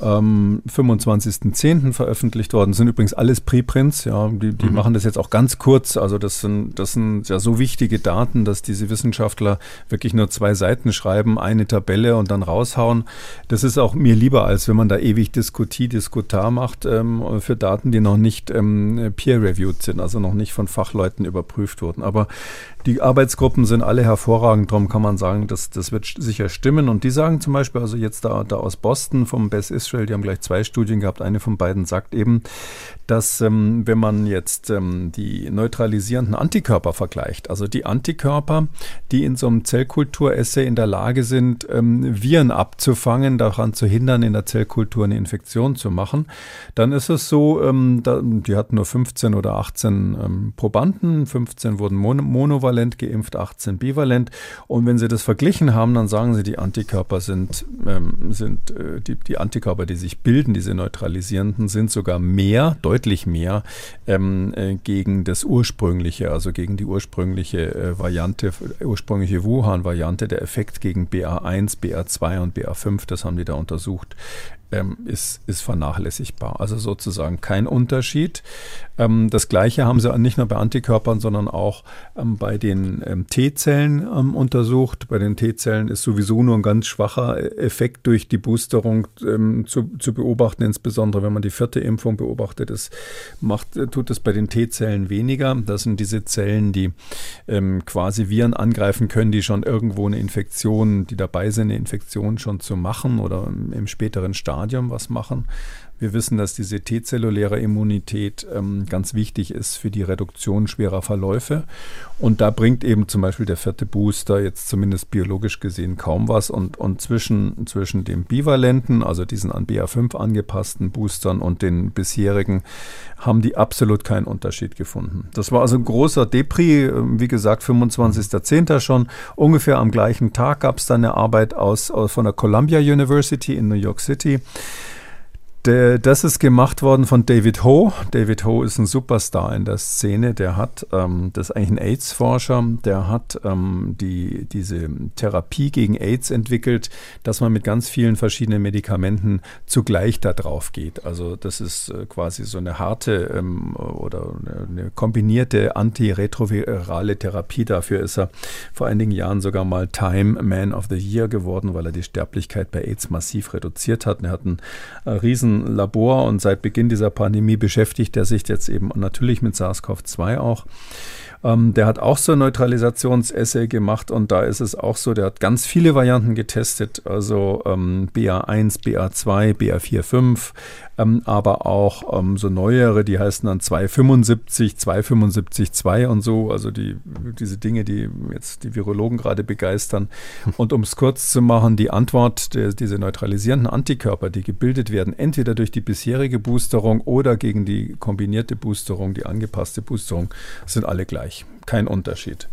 ähm, 25.10. veröffentlicht worden, das sind übrigens alles Preprints, ja, die, die mhm. machen das jetzt auch ganz kurz, also das sind, das sind ja so wichtige Daten, dass diese Wissenschaftler wirklich nur zwei Seiten Seiten schreiben, eine Tabelle und dann raushauen. Das ist auch mir lieber, als wenn man da ewig Diskutie, Diskutar macht ähm, für Daten, die noch nicht ähm, peer-reviewed sind, also noch nicht von Fachleuten überprüft wurden. Aber die Arbeitsgruppen sind alle hervorragend, darum kann man sagen, das, das wird sicher stimmen. Und die sagen zum Beispiel, also jetzt da, da aus Boston vom Best Israel, die haben gleich zwei Studien gehabt, eine von beiden sagt eben, dass ähm, wenn man jetzt ähm, die neutralisierenden Antikörper vergleicht, also die Antikörper, die in so einem Zellkultur-Essay in der Lage sind, ähm, Viren abzufangen, daran zu hindern, in der Zellkultur eine Infektion zu machen, dann ist es so, ähm, da, die hatten nur 15 oder 18 ähm, Probanden, 15 wurden mon monovalent geimpft, 18 bivalent. Und wenn sie das verglichen haben, dann sagen sie, die Antikörper sind, ähm, sind äh, die, die Antikörper, die sich bilden, diese neutralisierenden, sind sogar mehr, deutlich deutlich mehr ähm, äh, gegen das ursprüngliche, also gegen die ursprüngliche äh, Variante, ursprüngliche Wuhan-Variante, der Effekt gegen BA1, BA2 und BA5, das haben die da untersucht, ähm, ist, ist vernachlässigbar. Also sozusagen kein Unterschied. Ähm, das Gleiche haben sie nicht nur bei Antikörpern, sondern auch ähm, bei den ähm, T-Zellen ähm, untersucht. Bei den T-Zellen ist sowieso nur ein ganz schwacher Effekt durch die Boosterung ähm, zu, zu, beobachten, insbesondere wenn man die vierte Impfung beobachtet. Es macht, äh, tut es bei den T-Zellen weniger. Das sind diese Zellen, die quasi Viren angreifen können, die schon irgendwo eine Infektion, die dabei sind, eine Infektion schon zu machen oder im späteren Stadium Stadium was machen. Wir wissen, dass diese T-zelluläre Immunität ähm, ganz wichtig ist für die Reduktion schwerer Verläufe. Und da bringt eben zum Beispiel der vierte Booster jetzt zumindest biologisch gesehen kaum was. Und, und zwischen, zwischen dem bivalenten, also diesen an BA5 angepassten Boostern und den bisherigen, haben die absolut keinen Unterschied gefunden. Das war also ein großer Depri, ähm, wie gesagt, 25.10. schon. Ungefähr am gleichen Tag gab es dann eine Arbeit aus, aus von der Columbia University in New York City der, das ist gemacht worden von David Ho. David Ho ist ein Superstar in der Szene. Der hat, ähm, das ist eigentlich ein AIDS-Forscher, der hat ähm, die, diese Therapie gegen AIDS entwickelt, dass man mit ganz vielen verschiedenen Medikamenten zugleich da drauf geht. Also das ist äh, quasi so eine harte ähm, oder eine kombinierte antiretrovirale Therapie. Dafür ist er vor einigen Jahren sogar mal Time Man of the Year geworden, weil er die Sterblichkeit bei AIDS massiv reduziert hat. Er hat einen äh, riesen Labor und seit Beginn dieser Pandemie beschäftigt er sich jetzt eben natürlich mit SARS-CoV-2 auch. Ähm, der hat auch so ein Neutralisationsessay gemacht und da ist es auch so, der hat ganz viele Varianten getestet, also ähm, BA1, BA2, BA4, ähm, aber auch ähm, so neuere, die heißen dann 275, 275, 2 und so, also die, diese Dinge, die jetzt die Virologen gerade begeistern. Und um es kurz zu machen, die Antwort, der, diese neutralisierenden Antikörper, die gebildet werden, entweder durch die bisherige Boosterung oder gegen die kombinierte Boosterung, die angepasste Boosterung, sind alle gleich. Kein Unterschied.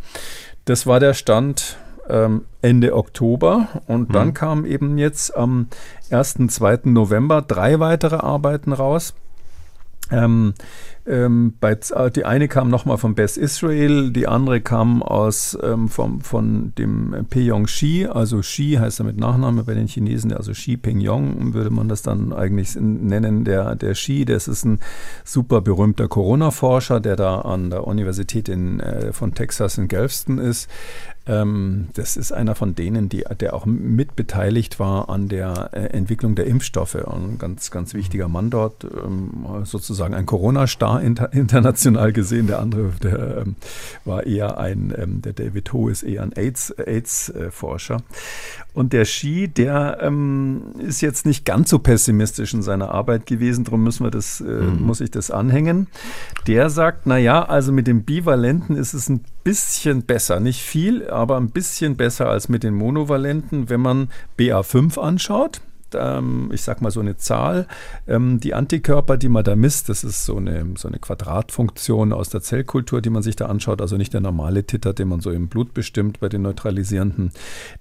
Das war der Stand ähm, Ende Oktober und mhm. dann kamen eben jetzt am 1. 2. November drei weitere Arbeiten raus. Ähm, ähm, bei, äh, die eine kam nochmal von Best Israel, die andere kam aus ähm, vom, von dem Peyong Xi, also Xi heißt er mit Nachname bei den Chinesen, also Xi Pingyong würde man das dann eigentlich nennen, der, der Xi, das ist ein super berühmter Corona-Forscher, der da an der Universität in, äh, von Texas in Galveston ist. Ähm, das ist einer von denen, die, der auch mitbeteiligt war an der äh, Entwicklung der Impfstoffe. Ein ganz, ganz wichtiger Mann dort, ähm, sozusagen ein Corona-Star inter, international gesehen. Der andere, der ähm, war eher ein, ähm, der David Ho ist eher ein AIDS-Forscher. AIDS und der Ski, der ähm, ist jetzt nicht ganz so pessimistisch in seiner Arbeit gewesen, darum müssen wir das, äh, mhm. muss ich das anhängen. Der sagt, na ja, also mit dem Bivalenten ist es ein bisschen besser, nicht viel, aber ein bisschen besser als mit den Monovalenten, wenn man BA5 anschaut ähm, ich sag mal so eine Zahl. Ähm, die Antikörper, die man da misst, das ist so eine, so eine Quadratfunktion aus der Zellkultur, die man sich da anschaut, also nicht der normale Titer, den man so im Blut bestimmt bei den Neutralisierenden.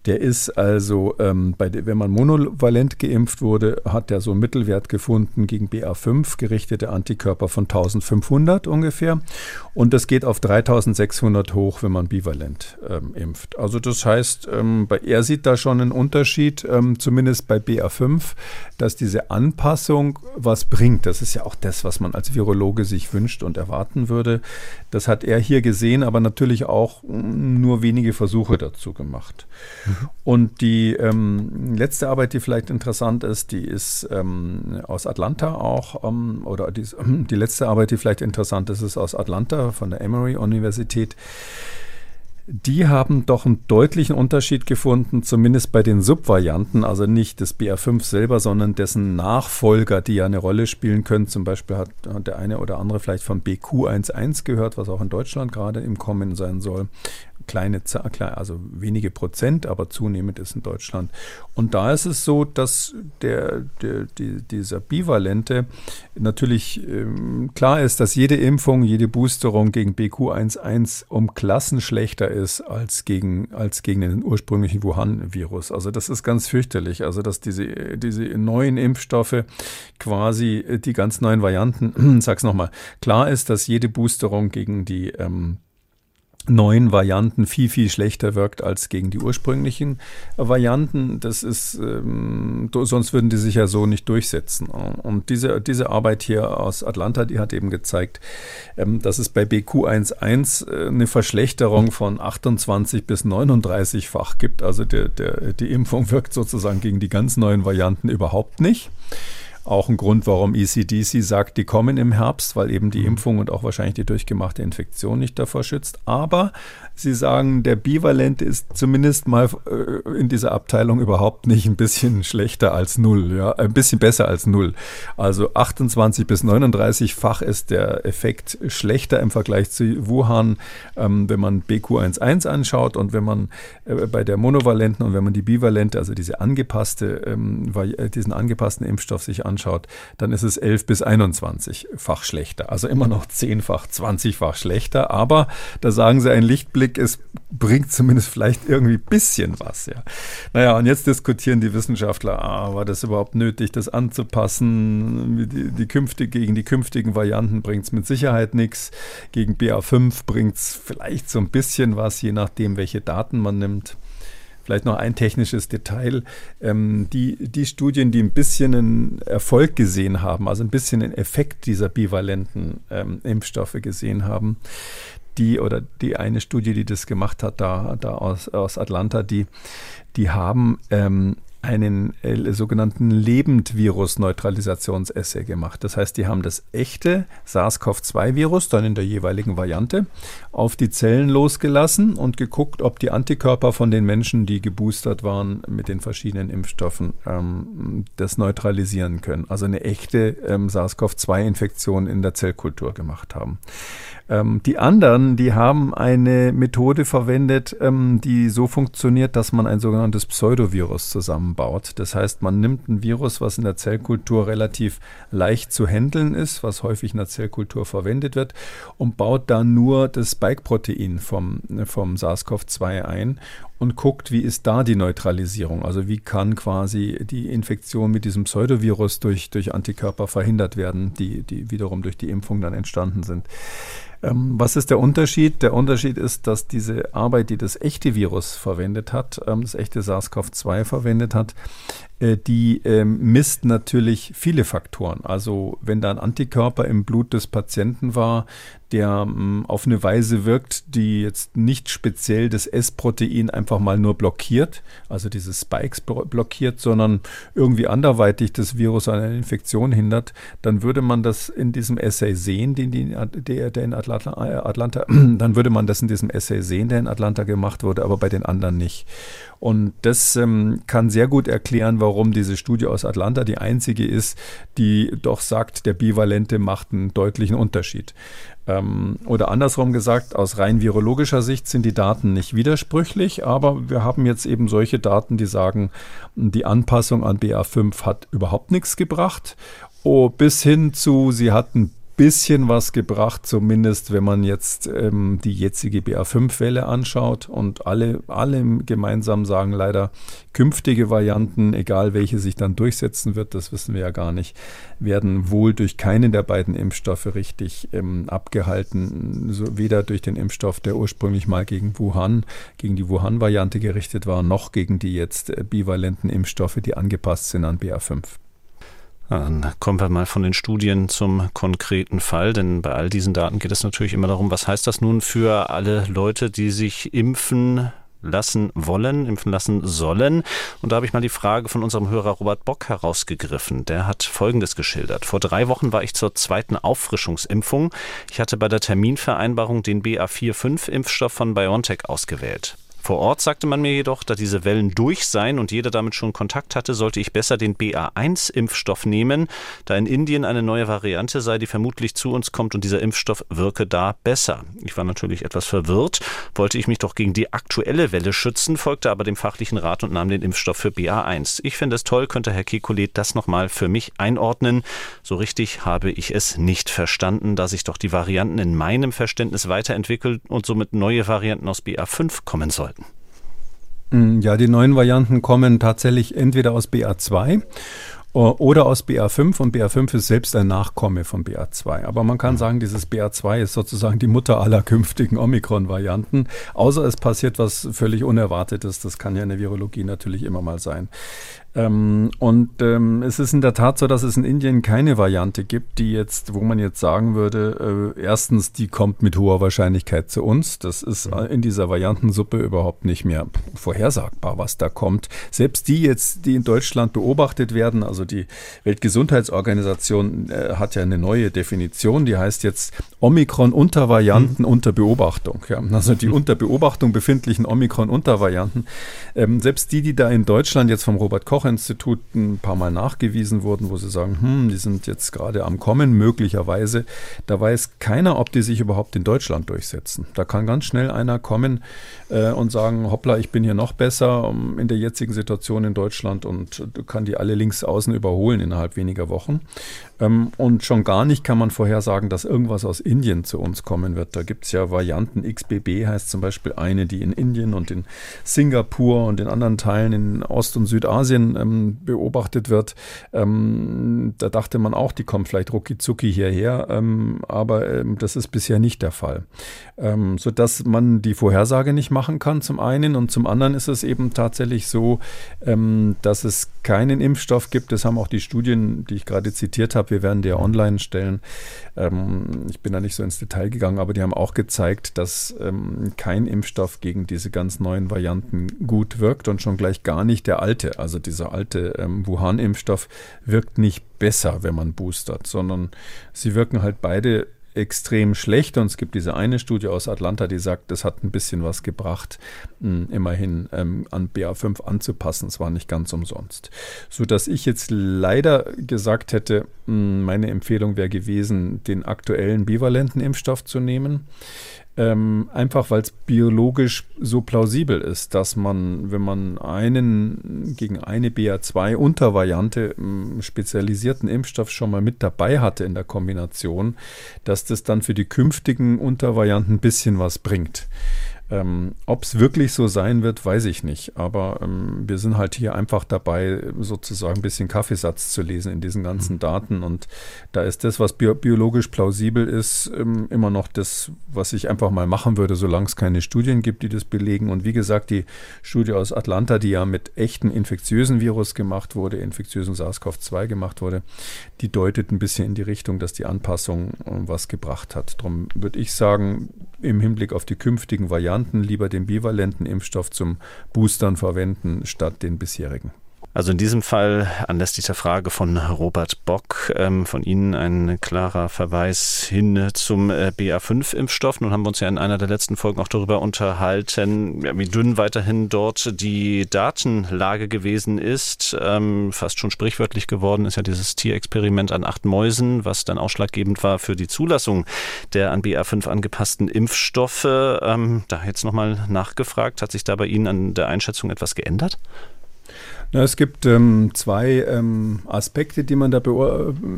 Der ist also, ähm, bei, wenn man monovalent geimpft wurde, hat der so einen Mittelwert gefunden gegen BA5, gerichtete Antikörper von 1500 ungefähr. Und das geht auf 3600 hoch, wenn man bivalent ähm, impft. Also das heißt, ähm, bei, er sieht da schon einen Unterschied, ähm, zumindest bei BA5 5, dass diese Anpassung was bringt. Das ist ja auch das, was man als Virologe sich wünscht und erwarten würde. Das hat er hier gesehen, aber natürlich auch nur wenige Versuche dazu gemacht. Mhm. Und die ähm, letzte Arbeit, die vielleicht interessant ist, die ist ähm, aus Atlanta auch, ähm, oder die, die letzte Arbeit, die vielleicht interessant ist, ist aus Atlanta von der Emory Universität die haben doch einen deutlichen Unterschied gefunden, zumindest bei den Subvarianten, also nicht des BA5 selber, sondern dessen Nachfolger, die ja eine Rolle spielen können. Zum Beispiel hat der eine oder andere vielleicht von BQ11 gehört, was auch in Deutschland gerade im Kommen sein soll kleine Zahl, also wenige Prozent, aber zunehmend ist in Deutschland. Und da ist es so, dass der, der die, dieser Bivalente natürlich ähm, klar ist, dass jede Impfung, jede Boosterung gegen BQ11 um Klassen schlechter ist als gegen, als gegen den ursprünglichen Wuhan-Virus. Also das ist ganz fürchterlich. Also dass diese, diese neuen Impfstoffe quasi die ganz neuen Varianten, sag's nochmal, klar ist, dass jede Boosterung gegen die ähm, neuen Varianten viel, viel schlechter wirkt als gegen die ursprünglichen Varianten. Das ist, ähm, sonst würden die sich ja so nicht durchsetzen. Und diese, diese Arbeit hier aus Atlanta, die hat eben gezeigt, ähm, dass es bei BQ11 äh, eine Verschlechterung von 28 bis 39-fach gibt. Also der, der, die Impfung wirkt sozusagen gegen die ganz neuen Varianten überhaupt nicht. Auch ein Grund, warum ECDC sagt, die kommen im Herbst, weil eben die mhm. Impfung und auch wahrscheinlich die durchgemachte Infektion nicht davor schützt. Aber Sie sagen, der Bivalente ist zumindest mal äh, in dieser Abteilung überhaupt nicht ein bisschen schlechter als null, ja, ein bisschen besser als null. Also 28 bis 39-fach ist der Effekt schlechter im Vergleich zu Wuhan, ähm, wenn man BQ11 anschaut und wenn man äh, bei der monovalenten und wenn man die bivalente, also diese angepasste, ähm, äh, diesen angepassten Impfstoff sich anschaut, dann ist es 11 bis 21-fach schlechter. Also immer noch 10-fach, 20-fach schlechter. Aber da sagen Sie ein Lichtblick es bringt zumindest vielleicht irgendwie ein bisschen was. Ja. Naja, und jetzt diskutieren die Wissenschaftler, ah, war das überhaupt nötig, das anzupassen? Die, die künftig, gegen die künftigen Varianten bringt es mit Sicherheit nichts. Gegen BA5 bringt es vielleicht so ein bisschen was, je nachdem, welche Daten man nimmt. Vielleicht noch ein technisches Detail. Ähm, die, die Studien, die ein bisschen einen Erfolg gesehen haben, also ein bisschen den Effekt dieser bivalenten ähm, Impfstoffe gesehen haben, die oder die eine Studie, die das gemacht hat, da, da aus, aus Atlanta, die, die haben ähm, einen äh, sogenannten Lebendvirus-Neutralisationsassay gemacht. Das heißt, die haben das echte SARS-CoV-2-Virus dann in der jeweiligen Variante auf die Zellen losgelassen und geguckt, ob die Antikörper von den Menschen, die geboostert waren mit den verschiedenen Impfstoffen, ähm, das neutralisieren können. Also eine echte ähm, SARS-CoV-2-Infektion in der Zellkultur gemacht haben. Ähm, die anderen, die haben eine Methode verwendet, ähm, die so funktioniert, dass man ein sogenanntes Pseudovirus zusammenbaut. Das heißt, man nimmt ein Virus, was in der Zellkultur relativ leicht zu handeln ist, was häufig in der Zellkultur verwendet wird, und baut dann nur das Spike-Protein vom, vom SARS-CoV-2 ein und guckt, wie ist da die Neutralisierung? Also wie kann quasi die Infektion mit diesem Pseudovirus durch, durch Antikörper verhindert werden, die, die wiederum durch die Impfung dann entstanden sind. Ähm, was ist der Unterschied? Der Unterschied ist, dass diese Arbeit, die das echte Virus verwendet hat, ähm, das echte SARS-CoV-2 verwendet hat, die ähm, misst natürlich viele Faktoren. Also wenn da ein Antikörper im Blut des Patienten war, der ähm, auf eine Weise wirkt, die jetzt nicht speziell das S-Protein einfach mal nur blockiert, also diese Spikes blockiert, sondern irgendwie anderweitig das Virus an einer Infektion hindert, dann würde man das in diesem Essay sehen, den die, der, der in Atlanta, äh, Atlanta, dann würde man das in diesem Essay sehen, der in Atlanta gemacht wurde, aber bei den anderen nicht. Und das ähm, kann sehr gut erklären, warum diese Studie aus Atlanta die einzige ist, die doch sagt, der Bivalente macht einen deutlichen Unterschied. Ähm, oder andersrum gesagt, aus rein virologischer Sicht sind die Daten nicht widersprüchlich, aber wir haben jetzt eben solche Daten, die sagen, die Anpassung an BA5 hat überhaupt nichts gebracht. Oh, bis hin zu, sie hatten bisschen was gebracht, zumindest wenn man jetzt ähm, die jetzige BA5-Welle anschaut und alle, alle gemeinsam sagen leider, künftige Varianten, egal welche sich dann durchsetzen wird, das wissen wir ja gar nicht, werden wohl durch keinen der beiden Impfstoffe richtig ähm, abgehalten, so weder durch den Impfstoff, der ursprünglich mal gegen Wuhan, gegen die Wuhan-Variante gerichtet war, noch gegen die jetzt äh, bivalenten Impfstoffe, die angepasst sind an BA5. Dann kommen wir mal von den Studien zum konkreten Fall, denn bei all diesen Daten geht es natürlich immer darum, was heißt das nun für alle Leute, die sich impfen lassen wollen, impfen lassen sollen. Und da habe ich mal die Frage von unserem Hörer Robert Bock herausgegriffen. Der hat Folgendes geschildert. Vor drei Wochen war ich zur zweiten Auffrischungsimpfung. Ich hatte bei der Terminvereinbarung den BA4-5-Impfstoff von BioNTech ausgewählt. Vor Ort sagte man mir jedoch, da diese Wellen durch seien und jeder damit schon Kontakt hatte, sollte ich besser den BA1-Impfstoff nehmen, da in Indien eine neue Variante sei, die vermutlich zu uns kommt und dieser Impfstoff wirke da besser. Ich war natürlich etwas verwirrt, wollte ich mich doch gegen die aktuelle Welle schützen, folgte aber dem fachlichen Rat und nahm den Impfstoff für BA1. Ich finde es toll, könnte Herr Kekulet das nochmal für mich einordnen. So richtig habe ich es nicht verstanden, da sich doch die Varianten in meinem Verständnis weiterentwickelt und somit neue Varianten aus BA5 kommen sollen. Ja, die neuen Varianten kommen tatsächlich entweder aus BA2 oder aus BA5 und BA5 ist selbst ein Nachkomme von BA2. Aber man kann sagen, dieses BA2 ist sozusagen die Mutter aller künftigen Omikron-Varianten, außer es passiert was völlig Unerwartetes. Das kann ja in der Virologie natürlich immer mal sein. Ähm, und ähm, es ist in der Tat so, dass es in Indien keine Variante gibt, die jetzt, wo man jetzt sagen würde, äh, erstens, die kommt mit hoher Wahrscheinlichkeit zu uns. Das ist mhm. in dieser Variantensuppe überhaupt nicht mehr vorhersagbar, was da kommt. Selbst die jetzt, die in Deutschland beobachtet werden, also die Weltgesundheitsorganisation äh, hat ja eine neue Definition, die heißt jetzt Omikron-Untervarianten mhm. unter Beobachtung. Ja, also die unter Beobachtung befindlichen Omikron-Untervarianten. Ähm, selbst die, die da in Deutschland jetzt vom Robert Koch Koch-Institut ein paar Mal nachgewiesen wurden, wo sie sagen, hm, die sind jetzt gerade am Kommen, möglicherweise. Da weiß keiner, ob die sich überhaupt in Deutschland durchsetzen. Da kann ganz schnell einer kommen äh, und sagen, hoppla, ich bin hier noch besser in der jetzigen Situation in Deutschland und kann die alle links außen überholen innerhalb weniger Wochen. Ähm, und schon gar nicht kann man vorhersagen, dass irgendwas aus Indien zu uns kommen wird. Da gibt es ja Varianten. XBB heißt zum Beispiel eine, die in Indien und in Singapur und in anderen Teilen in Ost- und Südasien ähm, beobachtet wird. Ähm, da dachte man auch, die kommt vielleicht rucki hierher, ähm, aber ähm, das ist bisher nicht der Fall. Ähm, sodass man die Vorhersage nicht machen kann, zum einen. Und zum anderen ist es eben tatsächlich so, ähm, dass es keinen Impfstoff gibt. Das haben auch die Studien, die ich gerade zitiert habe, wir werden die ja online stellen. Ähm, ich bin da nicht so ins Detail gegangen, aber die haben auch gezeigt, dass ähm, kein Impfstoff gegen diese ganz neuen Varianten gut wirkt und schon gleich gar nicht der alte, also dieser alte ähm, Wuhan-Impfstoff, wirkt nicht besser, wenn man boostert, sondern sie wirken halt beide extrem schlecht. Und es gibt diese eine Studie aus Atlanta, die sagt, das hat ein bisschen was gebracht, mh, immerhin ähm, an BA5 anzupassen. Es war nicht ganz umsonst. So dass ich jetzt leider gesagt hätte, mh, meine Empfehlung wäre gewesen, den aktuellen bivalenten Impfstoff zu nehmen. Ähm, einfach weil es biologisch so plausibel ist, dass man, wenn man einen gegen eine BA2-Untervariante ähm, spezialisierten Impfstoff schon mal mit dabei hatte in der Kombination, dass das dann für die künftigen Untervarianten ein bisschen was bringt. Ähm, Ob es wirklich so sein wird, weiß ich nicht. Aber ähm, wir sind halt hier einfach dabei, sozusagen ein bisschen Kaffeesatz zu lesen in diesen ganzen mhm. Daten. Und da ist das, was bio biologisch plausibel ist, ähm, immer noch das, was ich einfach mal machen würde, solange es keine Studien gibt, die das belegen. Und wie gesagt, die Studie aus Atlanta, die ja mit echten infektiösen Virus gemacht wurde, infektiösen SARS-CoV-2 gemacht wurde, die deutet ein bisschen in die Richtung, dass die Anpassung äh, was gebracht hat. Darum würde ich sagen, im Hinblick auf die künftigen Varianten lieber den bivalenten Impfstoff zum Boostern verwenden statt den bisherigen. Also in diesem Fall anlässlich der Frage von Robert Bock ähm, von Ihnen ein klarer Verweis hin zum äh, BA5-Impfstoff. Nun haben wir uns ja in einer der letzten Folgen auch darüber unterhalten, ja, wie dünn weiterhin dort die Datenlage gewesen ist. Ähm, fast schon sprichwörtlich geworden ist ja dieses Tierexperiment an acht Mäusen, was dann ausschlaggebend war für die Zulassung der an BA5 angepassten Impfstoffe. Ähm, da jetzt nochmal nachgefragt, hat sich da bei Ihnen an der Einschätzung etwas geändert? Na, es gibt ähm, zwei ähm, Aspekte, die man da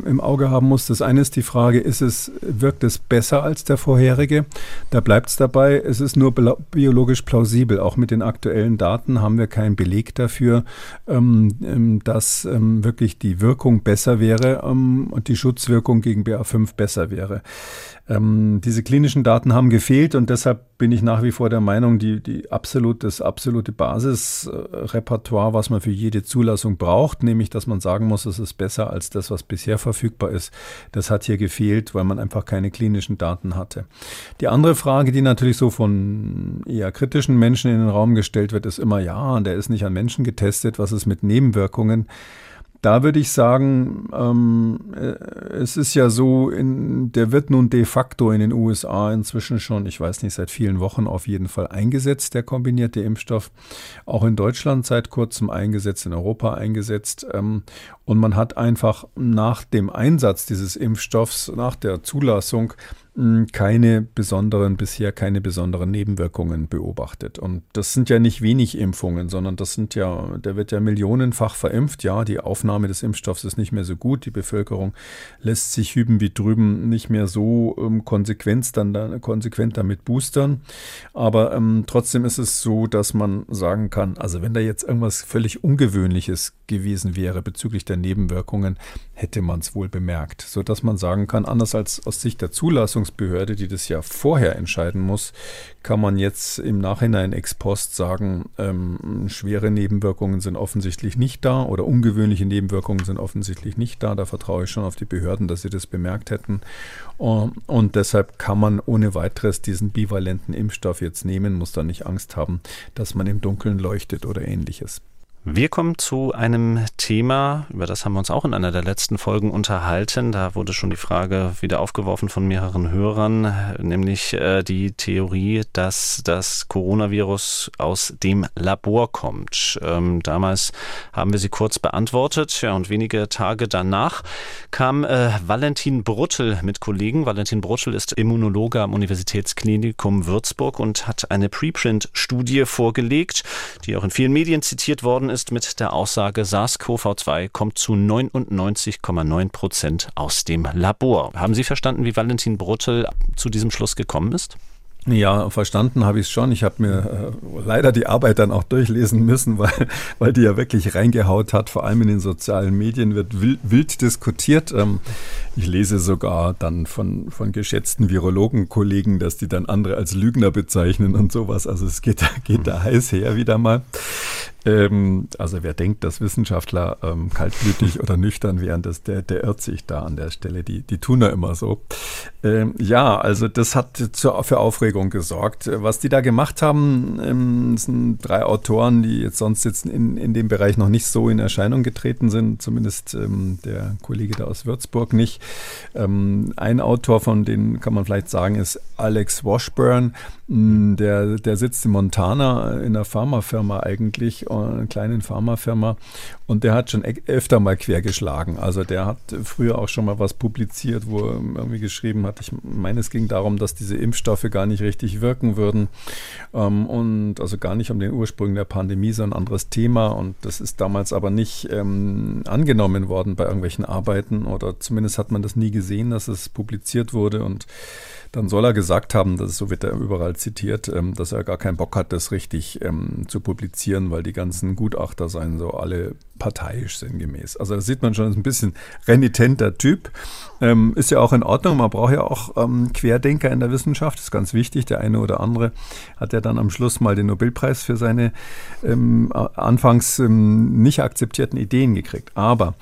im Auge haben muss. Das eine ist die Frage, ist es, wirkt es besser als der vorherige? Da bleibt es dabei, es ist nur biologisch plausibel. Auch mit den aktuellen Daten haben wir keinen Beleg dafür, ähm, ähm dass ähm, wirklich die Wirkung besser wäre ähm, und die Schutzwirkung gegen BA5 besser wäre. Ähm, diese klinischen Daten haben gefehlt und deshalb bin ich nach wie vor der Meinung, die, die absolut, das absolute Basisrepertoire, was man für jede Zulassung braucht, nämlich dass man sagen muss, es ist besser als das, was bisher verfügbar ist, das hat hier gefehlt, weil man einfach keine klinischen Daten hatte. Die andere Frage, die natürlich so von eher kritischen Menschen in den Raum gestellt wird, ist immer, ja, der ist nicht an Menschen getestet, was ist mit Nebenwirkungen? Da würde ich sagen, ähm, äh, es ist ja so, in, der wird nun de facto in den USA inzwischen schon, ich weiß nicht, seit vielen Wochen auf jeden Fall eingesetzt, der kombinierte Impfstoff. Auch in Deutschland seit kurzem eingesetzt, in Europa eingesetzt. Ähm, und man hat einfach nach dem Einsatz dieses Impfstoffs, nach der Zulassung, keine besonderen, bisher keine besonderen Nebenwirkungen beobachtet. Und das sind ja nicht wenig Impfungen, sondern das sind ja, der wird ja millionenfach verimpft. Ja, die Aufnahme des Impfstoffs ist nicht mehr so gut. Die Bevölkerung lässt sich hüben wie drüben nicht mehr so ähm, konsequent, dann, dann, konsequent damit boostern. Aber ähm, trotzdem ist es so, dass man sagen kann, also wenn da jetzt irgendwas völlig Ungewöhnliches gewesen wäre bezüglich der Nebenwirkungen, hätte man es wohl bemerkt. Sodass man sagen kann, anders als aus Sicht der Zulassung, Zulassungsbehörde, die das ja vorher entscheiden muss, kann man jetzt im Nachhinein ex post sagen, ähm, schwere Nebenwirkungen sind offensichtlich nicht da oder ungewöhnliche Nebenwirkungen sind offensichtlich nicht da. Da vertraue ich schon auf die Behörden, dass sie das bemerkt hätten. Und, und deshalb kann man ohne weiteres diesen bivalenten Impfstoff jetzt nehmen, muss da nicht Angst haben, dass man im Dunkeln leuchtet oder ähnliches. Wir kommen zu einem Thema, über das haben wir uns auch in einer der letzten Folgen unterhalten. Da wurde schon die Frage wieder aufgeworfen von mehreren Hörern, nämlich äh, die Theorie, dass das Coronavirus aus dem Labor kommt. Ähm, damals haben wir sie kurz beantwortet, ja, und wenige Tage danach kam äh, Valentin Bruttel mit Kollegen. Valentin Bruttel ist Immunologe am Universitätsklinikum Würzburg und hat eine Preprint-Studie vorgelegt, die auch in vielen Medien zitiert worden ist ist mit der Aussage, SARS-CoV-2 kommt zu 99,9 Prozent aus dem Labor. Haben Sie verstanden, wie Valentin Bruttel zu diesem Schluss gekommen ist? Ja, verstanden habe ich es schon. Ich habe mir äh, leider die Arbeit dann auch durchlesen müssen, weil, weil die ja wirklich reingehaut hat. Vor allem in den sozialen Medien wird wild, wild diskutiert. Ähm, ich lese sogar dann von, von geschätzten Virologenkollegen, dass die dann andere als Lügner bezeichnen und sowas. Also es geht, geht da heiß her wieder mal. Ähm, also wer denkt, dass Wissenschaftler ähm, kaltblütig oder nüchtern wären, das, der, der irrt sich da an der Stelle. Die, die tun ja immer so. Ähm, ja, also das hat zu, für Aufregung gesorgt. Was die da gemacht haben, ähm, sind drei Autoren, die jetzt sonst jetzt in, in dem Bereich noch nicht so in Erscheinung getreten sind, zumindest ähm, der Kollege da aus Würzburg nicht. Ähm, ein Autor, von denen kann man vielleicht sagen, ist Alex Washburn. Mm, der, der sitzt in Montana in einer Pharmafirma eigentlich einer kleinen Pharmafirma und der hat schon e-, öfter mal quergeschlagen. Also der hat früher auch schon mal was publiziert, wo er irgendwie geschrieben hat, ich meine, es ging darum, dass diese Impfstoffe gar nicht richtig wirken würden. Ähm, und also gar nicht um den Ursprung der Pandemie, sondern ein anderes Thema. Und das ist damals aber nicht ähm, angenommen worden bei irgendwelchen Arbeiten oder zumindest hat man das nie gesehen, dass es publiziert wurde. Und dann soll er gesagt haben, das so wird er überall zitiert, ähm, dass er gar keinen Bock hat, das richtig ähm, zu publizieren, weil die ganzen Gutachter seien so alle parteiisch sinngemäß. Also da sieht man schon, ist ein bisschen renitenter Typ. Ähm, ist ja auch in Ordnung. Man braucht ja auch Querdenker in der Wissenschaft. Ist ganz wichtig. Der eine oder andere hat ja dann am Schluss mal den Nobelpreis für seine anfangs nicht akzeptierten Ideen gekriegt. Aber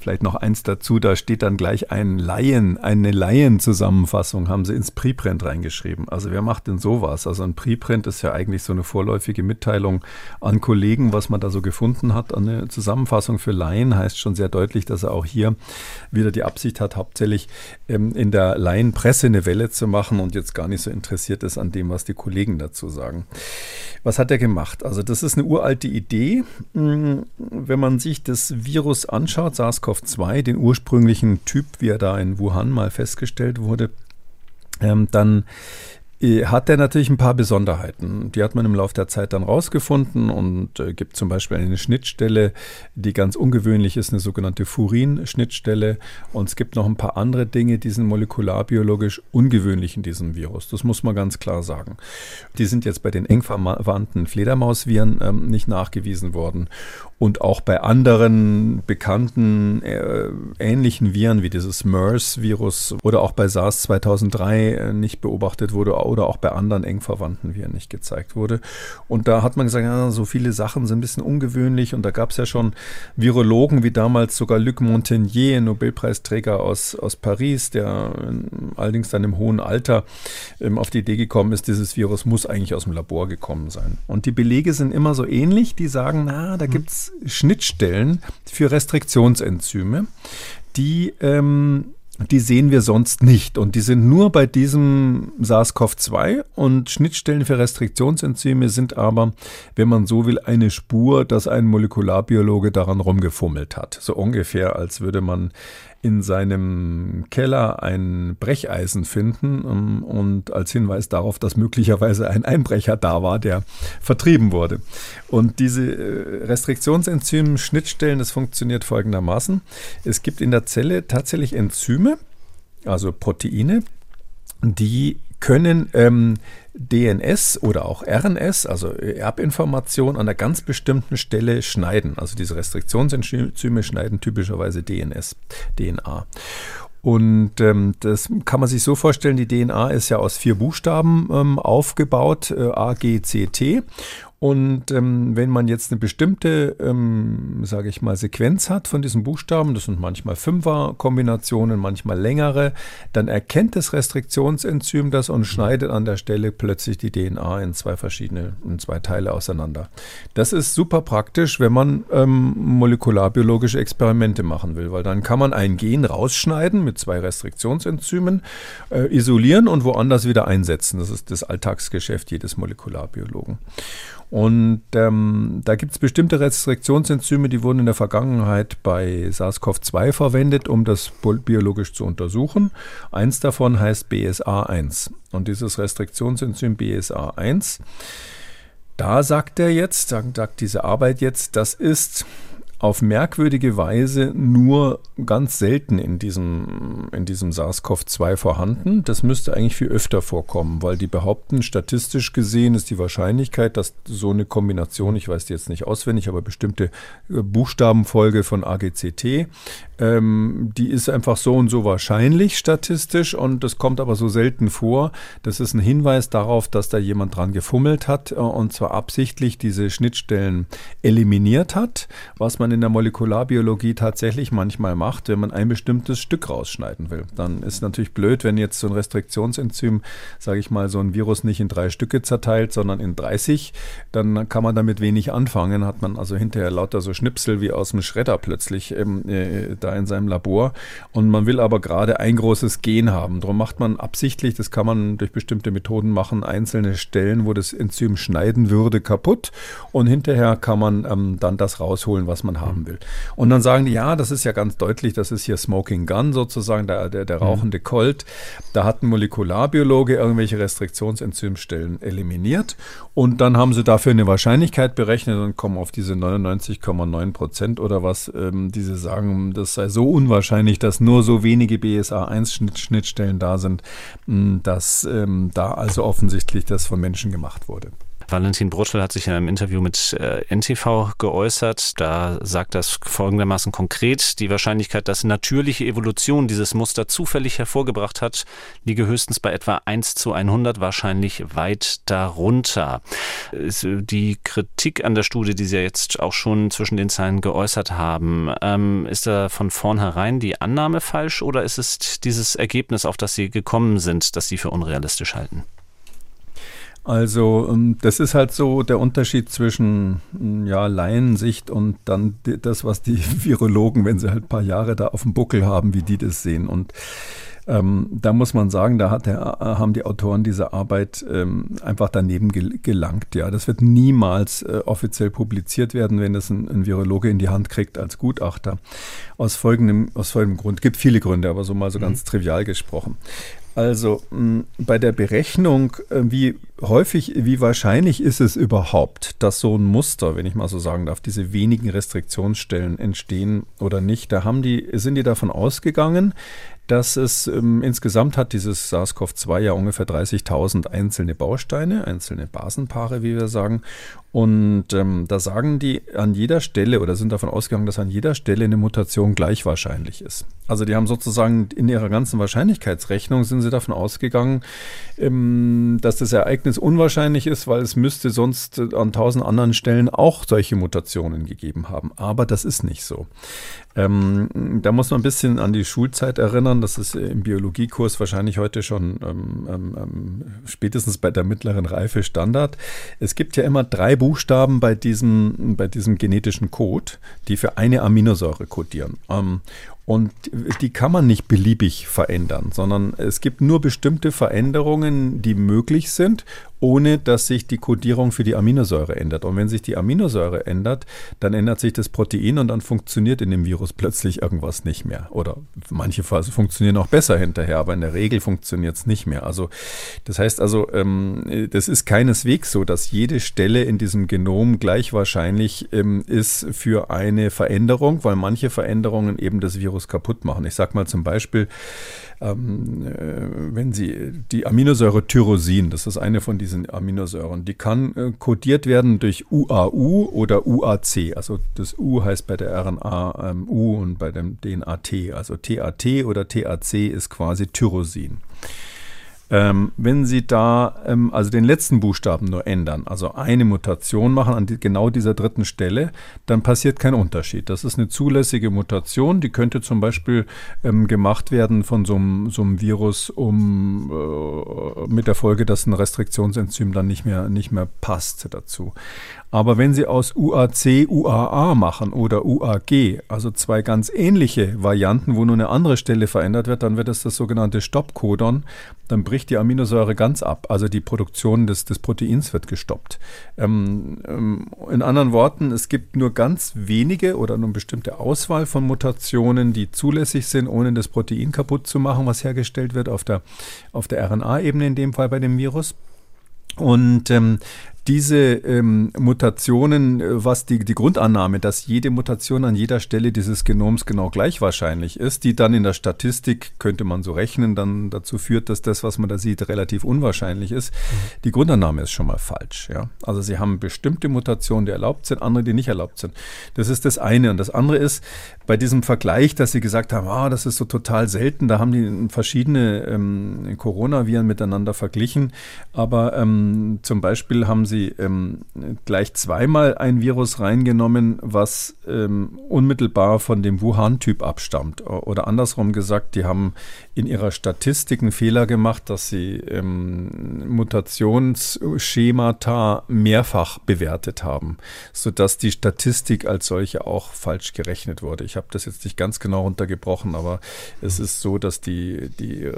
Vielleicht noch eins dazu, da steht dann gleich ein Laien, eine Laienzusammenfassung haben sie ins Preprint reingeschrieben. Also wer macht denn sowas? Also ein Preprint ist ja eigentlich so eine vorläufige Mitteilung an Kollegen, was man da so gefunden hat. Eine Zusammenfassung für Laien heißt schon sehr deutlich, dass er auch hier wieder die Absicht hat, hauptsächlich ähm, in der Laienpresse eine Welle zu machen und jetzt gar nicht so interessiert ist an dem, was die Kollegen dazu sagen. Was hat er gemacht? Also das ist eine uralte Idee. Hm, wenn man sich das Virus anschaut, SARS-CoV-2, den ursprünglichen Typ, wie er da in Wuhan mal festgestellt wurde, ähm, dann hat er natürlich ein paar Besonderheiten. Die hat man im Laufe der Zeit dann rausgefunden und äh, gibt zum Beispiel eine Schnittstelle, die ganz ungewöhnlich ist, eine sogenannte Furin-Schnittstelle. Und es gibt noch ein paar andere Dinge, die sind molekularbiologisch ungewöhnlich in diesem Virus. Das muss man ganz klar sagen. Die sind jetzt bei den eng verwandten Fledermausviren ähm, nicht nachgewiesen worden und auch bei anderen bekannten äh, ähnlichen Viren wie dieses MERS-Virus oder auch bei SARS 2003 äh, nicht beobachtet wurde oder auch bei anderen eng verwandten Viren nicht gezeigt wurde. Und da hat man gesagt, ja, so viele Sachen sind ein bisschen ungewöhnlich und da gab es ja schon Virologen wie damals sogar Luc Montagnier, Nobelpreisträger aus, aus Paris, der allerdings dann im hohen Alter ähm, auf die Idee gekommen ist, dieses Virus muss eigentlich aus dem Labor gekommen sein. Und die Belege sind immer so ähnlich, die sagen, na, da gibt es Schnittstellen für Restriktionsenzyme, die ähm, die sehen wir sonst nicht. Und die sind nur bei diesem SARS-CoV-2 und Schnittstellen für Restriktionsenzyme sind aber, wenn man so will, eine Spur, dass ein Molekularbiologe daran rumgefummelt hat. So ungefähr, als würde man in seinem Keller ein Brecheisen finden um, ähm, und als Hinweis darauf, dass möglicherweise ein Einbrecher da war, der vertrieben wurde. Und diese äh, Restriktionsenzym-Schnittstellen, das funktioniert folgendermaßen. Es gibt in der Zelle tatsächlich Enzyme, also Proteine, die können ähm, DNS oder auch RNS, also Erbinformation, an einer ganz bestimmten Stelle schneiden. Also diese Restriktionsenzyme schneiden typischerweise DNS, DNA. Und ähm, das kann man sich so vorstellen, die DNA ist ja aus vier Buchstaben ähm, aufgebaut, äh, A, G, C, T. Und ähm, wenn man jetzt eine bestimmte, ähm, sage ich mal, Sequenz hat von diesen Buchstaben, das sind manchmal Fünfer-Kombinationen, manchmal längere, dann erkennt das Restriktionsenzym das und schneidet an der Stelle plötzlich die DNA in zwei verschiedene, in zwei Teile auseinander. Das ist super praktisch, wenn man ähm, molekularbiologische Experimente machen will, weil dann kann man ein Gen rausschneiden mit zwei Restriktionsenzymen, äh, isolieren und woanders wieder einsetzen. Das ist das Alltagsgeschäft jedes Molekularbiologen. Und ähm, da gibt es bestimmte Restriktionsenzyme, die wurden in der Vergangenheit bei SARS-CoV-2 verwendet, um das biologisch zu untersuchen. Eins davon heißt BSA1. Und dieses Restriktionsenzym BSA1, da sagt er jetzt, sagt, sagt diese Arbeit jetzt, das ist auf merkwürdige Weise nur ganz selten in diesem, in diesem SARS-CoV-2 vorhanden. Das müsste eigentlich viel öfter vorkommen, weil die behaupten, statistisch gesehen ist die Wahrscheinlichkeit, dass so eine Kombination, ich weiß die jetzt nicht auswendig, aber bestimmte äh, Buchstabenfolge von AGCT, ähm, die ist einfach so und so wahrscheinlich statistisch und das kommt aber so selten vor. Das ist ein Hinweis darauf, dass da jemand dran gefummelt hat äh, und zwar absichtlich diese Schnittstellen eliminiert hat, was man in der Molekularbiologie tatsächlich manchmal macht, wenn man ein bestimmtes Stück rausschneiden will. Dann ist natürlich blöd, wenn jetzt so ein Restriktionsenzym, sage ich mal, so ein Virus nicht in drei Stücke zerteilt, sondern in 30, dann kann man damit wenig anfangen, hat man also hinterher lauter so Schnipsel wie aus dem Schredder plötzlich ähm, äh, da in seinem Labor und man will aber gerade ein großes Gen haben. Darum macht man absichtlich, das kann man durch bestimmte Methoden machen, einzelne Stellen, wo das Enzym schneiden würde, kaputt und hinterher kann man ähm, dann das rausholen, was man haben will. Und dann sagen die, ja, das ist ja ganz deutlich, das ist hier Smoking Gun sozusagen, der, der, der mhm. rauchende Colt. Da hat ein Molekularbiologe irgendwelche Restriktionsenzymstellen eliminiert und dann haben sie dafür eine Wahrscheinlichkeit berechnet und kommen auf diese 99,9 Prozent oder was, ähm, die sie sagen, das sei so unwahrscheinlich, dass nur so wenige BSA-1-Schnittstellen da sind, dass ähm, da also offensichtlich das von Menschen gemacht wurde. Valentin Brutschel hat sich in einem Interview mit äh, NTV geäußert. Da sagt das folgendermaßen konkret, die Wahrscheinlichkeit, dass natürliche Evolution dieses Muster zufällig hervorgebracht hat, liege höchstens bei etwa 1 zu 100, wahrscheinlich weit darunter. Die Kritik an der Studie, die Sie ja jetzt auch schon zwischen den Zeilen geäußert haben, ähm, ist da von vornherein die Annahme falsch oder ist es dieses Ergebnis, auf das Sie gekommen sind, das Sie für unrealistisch halten? Also ähm, das ist halt so der Unterschied zwischen hm, ja, Laiensicht und dann das, was die Virologen, wenn sie halt ein paar Jahre da auf dem Buckel haben, wie die das sehen. Und ähm, da muss man sagen, da hat der, äh, haben die Autoren dieser Arbeit ähm, einfach daneben gelangt. Ja, das wird niemals äh, offiziell publiziert werden, wenn das ein, ein, Virologe in die Hand kriegt als Gutachter. Aus folgendem, aus folgendem Grund. Gibt viele Gründe, aber so mal so mhm. ganz trivial gesprochen. Also mh, bei der Berechnung, äh, wie häufig, wie wahrscheinlich ist es überhaupt, dass so ein Muster, wenn ich mal so sagen darf, diese wenigen Restriktionsstellen entstehen oder nicht, da haben die, sind die davon ausgegangen, dass es ähm, insgesamt hat dieses SARS-CoV-2 ja ungefähr 30.000 einzelne Bausteine, einzelne Basenpaare, wie wir sagen. Und ähm, da sagen die an jeder Stelle oder sind davon ausgegangen, dass an jeder Stelle eine Mutation gleich wahrscheinlich ist. Also die haben sozusagen in ihrer ganzen Wahrscheinlichkeitsrechnung sind sie davon ausgegangen, ähm, dass das Ereignis unwahrscheinlich ist, weil es müsste sonst an tausend anderen Stellen auch solche Mutationen gegeben haben. Aber das ist nicht so. Ähm, da muss man ein bisschen an die Schulzeit erinnern. Das ist im Biologiekurs wahrscheinlich heute schon ähm, ähm, ähm, spätestens bei der mittleren Reife Standard. Es gibt ja immer drei Buchstaben bei diesem, bei diesem genetischen Code, die für eine Aminosäure kodieren. Ähm, und die kann man nicht beliebig verändern, sondern es gibt nur bestimmte Veränderungen, die möglich sind ohne dass sich die Kodierung für die Aminosäure ändert. Und wenn sich die Aminosäure ändert, dann ändert sich das Protein und dann funktioniert in dem Virus plötzlich irgendwas nicht mehr. Oder manche Phasen funktionieren auch besser hinterher, aber in der Regel funktioniert es nicht mehr. Also das heißt also, ähm, das ist keineswegs so, dass jede Stelle in diesem Genom gleich wahrscheinlich ähm, ist für eine Veränderung, weil manche Veränderungen eben das Virus kaputt machen. Ich sage mal zum Beispiel, ähm, äh, wenn Sie die Aminosäure Tyrosin, das ist eine von diesen Aminosäuren, die kann äh, kodiert werden durch UAU oder UAC. Also das U heißt bei der RNA ähm, U und bei dem DNA T. Also TAT oder TAC ist quasi Tyrosin. Ähm, wenn Sie da ähm, also den letzten Buchstaben nur ändern, also eine Mutation machen an die, genau dieser dritten Stelle, dann passiert kein Unterschied. Das ist eine zulässige Mutation, die könnte zum Beispiel ähm, gemacht werden von so einem, Virus, um äh, mit der Folge, dass ein Restriktionsenzym dann nicht mehr, nicht mehr passt dazu. Aber wenn Sie aus UAC UAA machen oder UAG, also zwei ganz ähnliche Varianten, wo nur eine andere Stelle verändert wird, dann wird es das sogenannte Stoppcodon. Dann bricht die Aminosäure ganz ab. Also die Produktion des, des Proteins wird gestoppt. Ähm, ähm, in anderen Worten, es gibt nur ganz wenige oder nur eine bestimmte Auswahl von Mutationen, die zulässig sind, ohne das Protein kaputt zu machen, was hergestellt wird auf der, auf der RNA-Ebene, in dem Fall bei dem Virus. Und ähm, diese ähm, Mutationen, äh, was die, die Grundannahme, dass jede Mutation an jeder Stelle dieses Genoms genau gleich wahrscheinlich ist, die dann in der Statistik, könnte man so rechnen, dann dazu führt, dass das, was man da sieht, relativ unwahrscheinlich ist. Mhm. Die Grundannahme ist schon mal falsch. Ja? Also sie haben bestimmte Mutationen, die erlaubt sind, andere, die nicht erlaubt sind. Das ist das eine. Und das andere ist, bei diesem Vergleich, dass sie gesagt haben, ah, das ist so total selten, da haben die verschiedene ähm, Coronaviren miteinander verglichen. Aber ähm, zum Beispiel haben sie ähm, gleich zweimal ein Virus reingenommen, was ähm, unmittelbar von dem Wuhan-Typ abstammt. Oder andersrum gesagt, die haben in ihrer Statistik einen Fehler gemacht, dass sie ähm, Mutationsschemata mehrfach bewertet haben, sodass die Statistik als solche auch falsch gerechnet wurde. Ich habe das jetzt nicht ganz genau runtergebrochen, aber es ist so, dass die, die,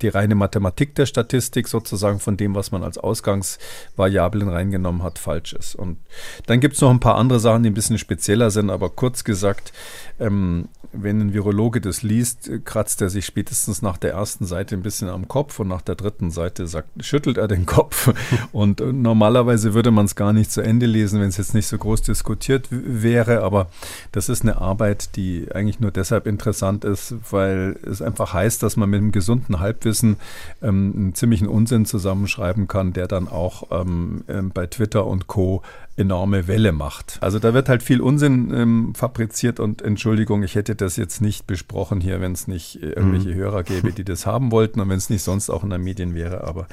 die reine Mathematik der Statistik sozusagen von dem, was man als Ausgangsvariablen reingenommen hat, falsch ist. Und dann gibt es noch ein paar andere Sachen, die ein bisschen spezieller sind, aber kurz gesagt, ähm, wenn ein Virologe das liest, kratzt er sich spätestens nach der ersten Seite ein bisschen am Kopf und nach der dritten Seite sagt, schüttelt er den Kopf. Und normalerweise würde man es gar nicht zu Ende lesen, wenn es jetzt nicht so groß diskutiert wäre. Aber das ist eine Arbeit, die eigentlich nur deshalb interessant ist, weil es einfach heißt, dass man mit einem gesunden Halbwissen ähm, einen ziemlichen Unsinn zusammenschreiben kann, der dann auch ähm, ähm bei Twitter und Co enorme Welle macht. Also da wird halt viel Unsinn ähm, fabriziert und Entschuldigung, ich hätte das jetzt nicht besprochen hier, wenn es nicht äh, irgendwelche mhm. Hörer gäbe, die das haben wollten und wenn es nicht sonst auch in den Medien wäre. Aber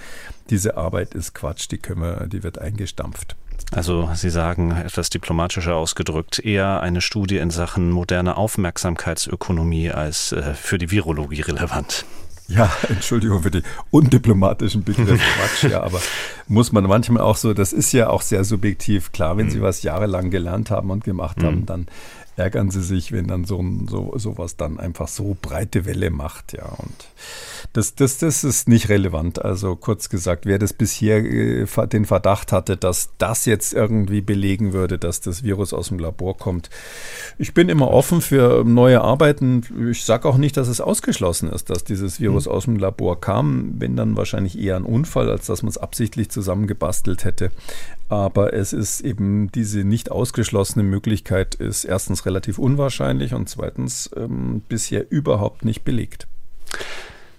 diese Arbeit ist Quatsch, die können wir, die wird eingestampft. Also Sie sagen etwas diplomatischer ausgedrückt, eher eine Studie in Sachen moderne Aufmerksamkeitsökonomie als äh, für die Virologie relevant. Ja, Entschuldigung für die undiplomatischen Begriffe Quatsch, ja, aber muss man manchmal auch so, das ist ja auch sehr subjektiv. Klar, wenn mhm. Sie was jahrelang gelernt haben und gemacht mhm. haben, dann ärgern sie sich, wenn dann so, so sowas dann einfach so breite Welle macht, ja. Und das, das, das ist nicht relevant. Also kurz gesagt, wer das bisher äh, den Verdacht hatte, dass das jetzt irgendwie belegen würde, dass das Virus aus dem Labor kommt. Ich bin immer offen für neue Arbeiten. Ich sage auch nicht, dass es ausgeschlossen ist, dass dieses Virus mhm. aus dem Labor kam. Wenn dann wahrscheinlich eher ein Unfall, als dass man es absichtlich zusammengebastelt hätte. Aber es ist eben diese nicht ausgeschlossene Möglichkeit ist erstens relativ unwahrscheinlich und zweitens ähm, bisher überhaupt nicht belegt.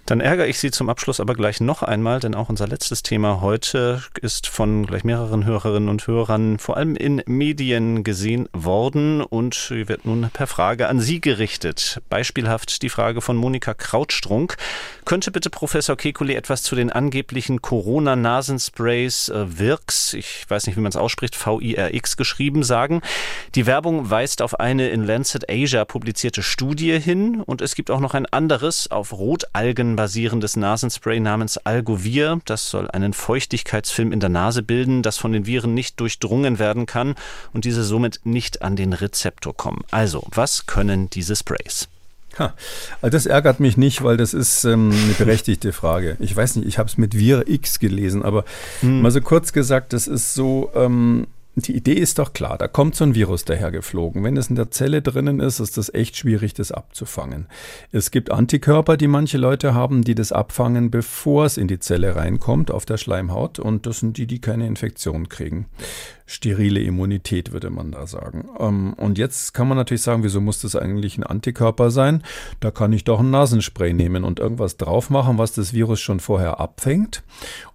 Dann ärgere ich Sie zum Abschluss aber gleich noch einmal, denn auch unser letztes Thema heute ist von gleich mehreren Hörerinnen und Hörern vor allem in Medien gesehen worden und wird nun per Frage an Sie gerichtet. Beispielhaft die Frage von Monika Krautstrunk. Könnte bitte Professor Kekulé etwas zu den angeblichen Corona-Nasensprays äh, Virx, ich weiß nicht, wie man es ausspricht, V-I-R-X geschrieben, sagen? Die Werbung weist auf eine in Lancet Asia publizierte Studie hin und es gibt auch noch ein anderes auf Rotalgen basierendes Nasenspray namens Algovir. Das soll einen Feuchtigkeitsfilm in der Nase bilden, das von den Viren nicht durchdrungen werden kann und diese somit nicht an den Rezeptor kommen. Also, was können diese Sprays? Ha, also das ärgert mich nicht, weil das ist ähm, eine berechtigte Frage. Ich weiß nicht, ich habe es mit Vir X gelesen, aber hm. mal so kurz gesagt, das ist so, ähm, die Idee ist doch klar, da kommt so ein Virus dahergeflogen. Wenn es in der Zelle drinnen ist, ist das echt schwierig, das abzufangen. Es gibt Antikörper, die manche Leute haben, die das abfangen, bevor es in die Zelle reinkommt, auf der Schleimhaut. Und das sind die, die keine Infektion kriegen sterile Immunität, würde man da sagen. Ähm, und jetzt kann man natürlich sagen, wieso muss das eigentlich ein Antikörper sein? Da kann ich doch ein Nasenspray nehmen und irgendwas drauf machen, was das Virus schon vorher abfängt.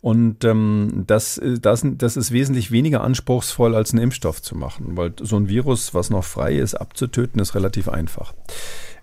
Und ähm, das, das, das ist wesentlich weniger anspruchsvoll, als einen Impfstoff zu machen, weil so ein Virus, was noch frei ist, abzutöten, ist relativ einfach.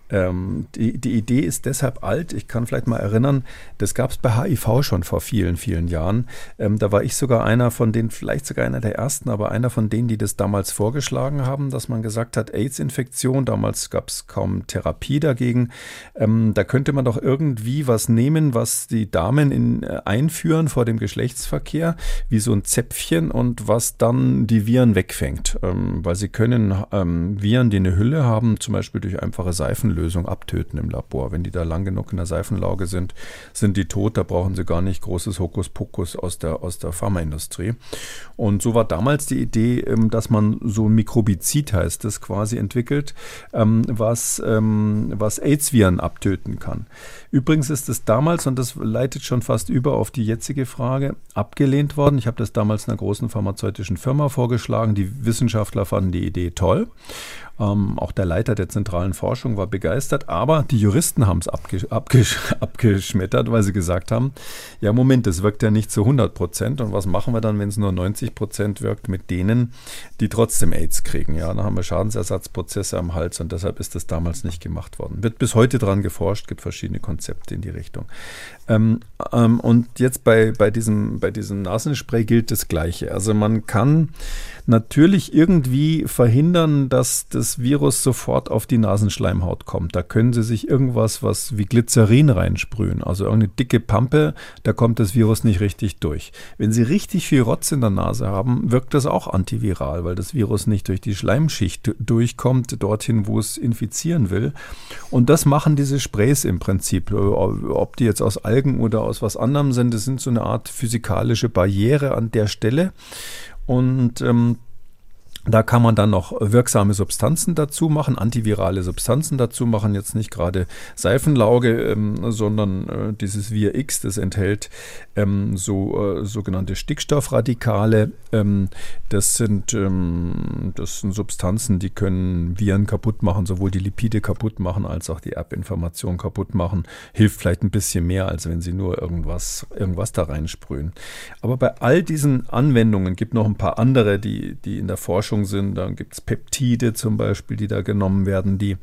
Ähm, die, die Idee ist deshalb alt. Ich kann vielleicht mal erinnern, das gab es bei HIV schon vor vielen, vielen Jahren. Ähm, da war ich sogar einer von denen, vielleicht sogar einer der ersten, aber einer von denen, die das damals vorgeschlagen haben, dass man gesagt hat, AIDS-Infektion, damals gab es kaum Therapie dagegen. Ähm, da könnte man doch irgendwie was nehmen, was die Damen in, äh, einführen vor dem Geschlechtsverkehr, wie so ein Zäpfchen und was dann die Viren wegfängt. Ähm, weil sie können ähm, Viren, die eine Hülle haben, zum Beispiel durch einfache Seifen Lösung abtöten im Labor. Wenn die da lang genug in der Seifenlauge sind, sind die tot. Da brauchen sie gar nicht großes Hokuspokus aus der, aus der Pharmaindustrie. Und so war damals die Idee, ähm, dass man so ein Mikrobizid heißt, das quasi entwickelt, ähm, was, ähm, was AIDS-Viren abtöten kann. Übrigens ist es damals, und das leitet schon fast über auf die jetzige Frage, abgelehnt worden. Ich habe das damals einer großen pharmazeutischen Firma vorgeschlagen. Die Wissenschaftler fanden die Idee toll. Ähm, auch der Leiter der zentralen Forschung war begeistert, aber die Juristen haben es abgesch abgesch abgeschmettert, weil sie gesagt haben, ja Moment, das wirkt ja nicht zu 100 Prozent und was machen wir dann, wenn es nur 90 Prozent wirkt mit denen, die trotzdem AIDS kriegen? Ja, dann haben wir Schadensersatzprozesse am Hals und deshalb ist das damals nicht gemacht worden. Wird bis heute dran geforscht, gibt verschiedene Konzepte in die Richtung. Ähm, ähm, und jetzt bei, bei, diesem, bei diesem Nasenspray gilt das Gleiche. Also man kann natürlich irgendwie verhindern, dass das Virus sofort auf die Nasenschleimhaut kommt. Da können Sie sich irgendwas, was wie Glycerin reinsprühen, also irgendeine dicke Pampe, da kommt das Virus nicht richtig durch. Wenn Sie richtig viel Rotz in der Nase haben, wirkt das auch antiviral, weil das Virus nicht durch die Schleimschicht durchkommt, dorthin, wo es infizieren will. Und das machen diese Sprays im Prinzip. Ob die jetzt aus Algen oder aus was anderem sind, das sind so eine Art physikalische Barriere an der Stelle. Und ähm, da kann man dann noch wirksame Substanzen dazu machen, antivirale Substanzen dazu machen, jetzt nicht gerade Seifenlauge, ähm, sondern äh, dieses VirX, das enthält ähm, so äh, sogenannte Stickstoffradikale. Ähm, das, sind, ähm, das sind Substanzen, die können Viren kaputt machen, sowohl die Lipide kaputt machen, als auch die Erbinformation kaputt machen. Hilft vielleicht ein bisschen mehr, als wenn sie nur irgendwas, irgendwas da reinsprühen. Aber bei all diesen Anwendungen gibt noch ein paar andere, die, die in der Forschung Forschung sind. Dann gibt es Peptide zum Beispiel, die da genommen werden, die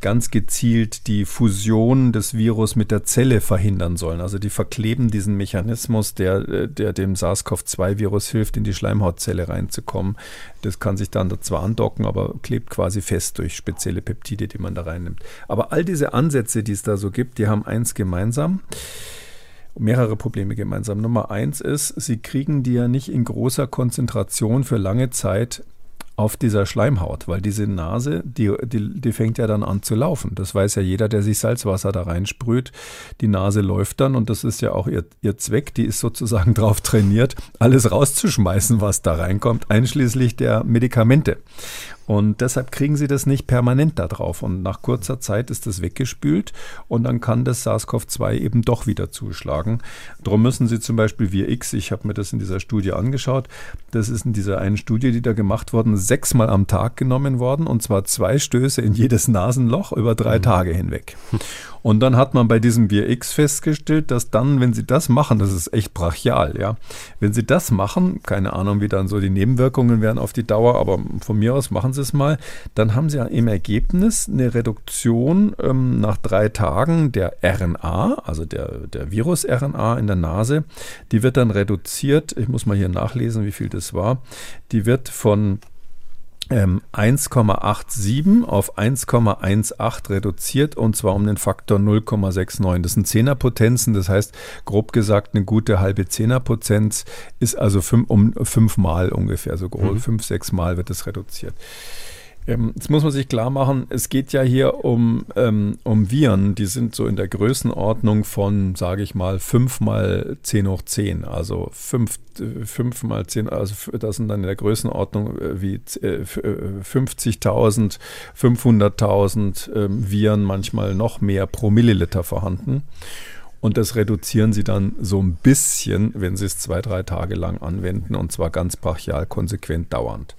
ganz gezielt die Fusion des Virus mit der Zelle verhindern sollen. Also die verkleben diesen Mechanismus, der, der dem SARS-CoV-2-Virus hilft, in die Schleimhautzelle reinzukommen. Das kann sich dann da zwar andocken, aber klebt quasi fest durch spezielle Peptide, die man da reinnimmt. Aber all diese Ansätze, die es da so gibt, die haben eins gemeinsam mehrere Probleme gemeinsam. Nummer eins ist, sie kriegen die ja nicht in großer Konzentration für lange Zeit auf dieser Schleimhaut, weil diese Nase, die, die, die fängt ja dann an zu laufen. Das weiß ja jeder, der sich Salzwasser da reinsprüht. Die Nase läuft dann und das ist ja auch ihr, ihr Zweck. Die ist sozusagen darauf trainiert, alles rauszuschmeißen, was da reinkommt, einschließlich der Medikamente. Und deshalb kriegen sie das nicht permanent da drauf. Und nach kurzer Zeit ist das weggespült und dann kann das SARS-CoV-2 eben doch wieder zuschlagen. Darum müssen sie zum Beispiel wie X, ich habe mir das in dieser Studie angeschaut, das ist in dieser einen Studie, die da gemacht worden, sechsmal am Tag genommen worden und zwar zwei Stöße in jedes Nasenloch über drei mhm. Tage hinweg. Und dann hat man bei diesem Bier X festgestellt, dass dann, wenn sie das machen, das ist echt brachial, ja. Wenn sie das machen, keine Ahnung, wie dann so die Nebenwirkungen wären auf die Dauer, aber von mir aus machen sie es mal, dann haben sie im Ergebnis eine Reduktion ähm, nach drei Tagen der RNA, also der, der Virus-RNA in der Nase. Die wird dann reduziert, ich muss mal hier nachlesen, wie viel das war. Die wird von 1,87 ähm, auf 1,18 reduziert und zwar um den Faktor 0,69. Das sind Zehnerpotenzen, das heißt grob gesagt eine gute halbe Zehnerpotenz ist also fünf, um fünfmal ungefähr, so grob, mhm. fünf, sechs Mal wird es reduziert. Ähm, jetzt muss man sich klar machen, es geht ja hier um, ähm, um Viren, die sind so in der Größenordnung von, sage ich mal, 5 mal 10 hoch 10. Also 5, 5 mal 10, also das sind dann in der Größenordnung äh, wie äh, 50.000, 500.000 äh, Viren, manchmal noch mehr pro Milliliter vorhanden. Und das reduzieren sie dann so ein bisschen, wenn sie es zwei, drei Tage lang anwenden und zwar ganz brachial konsequent dauernd.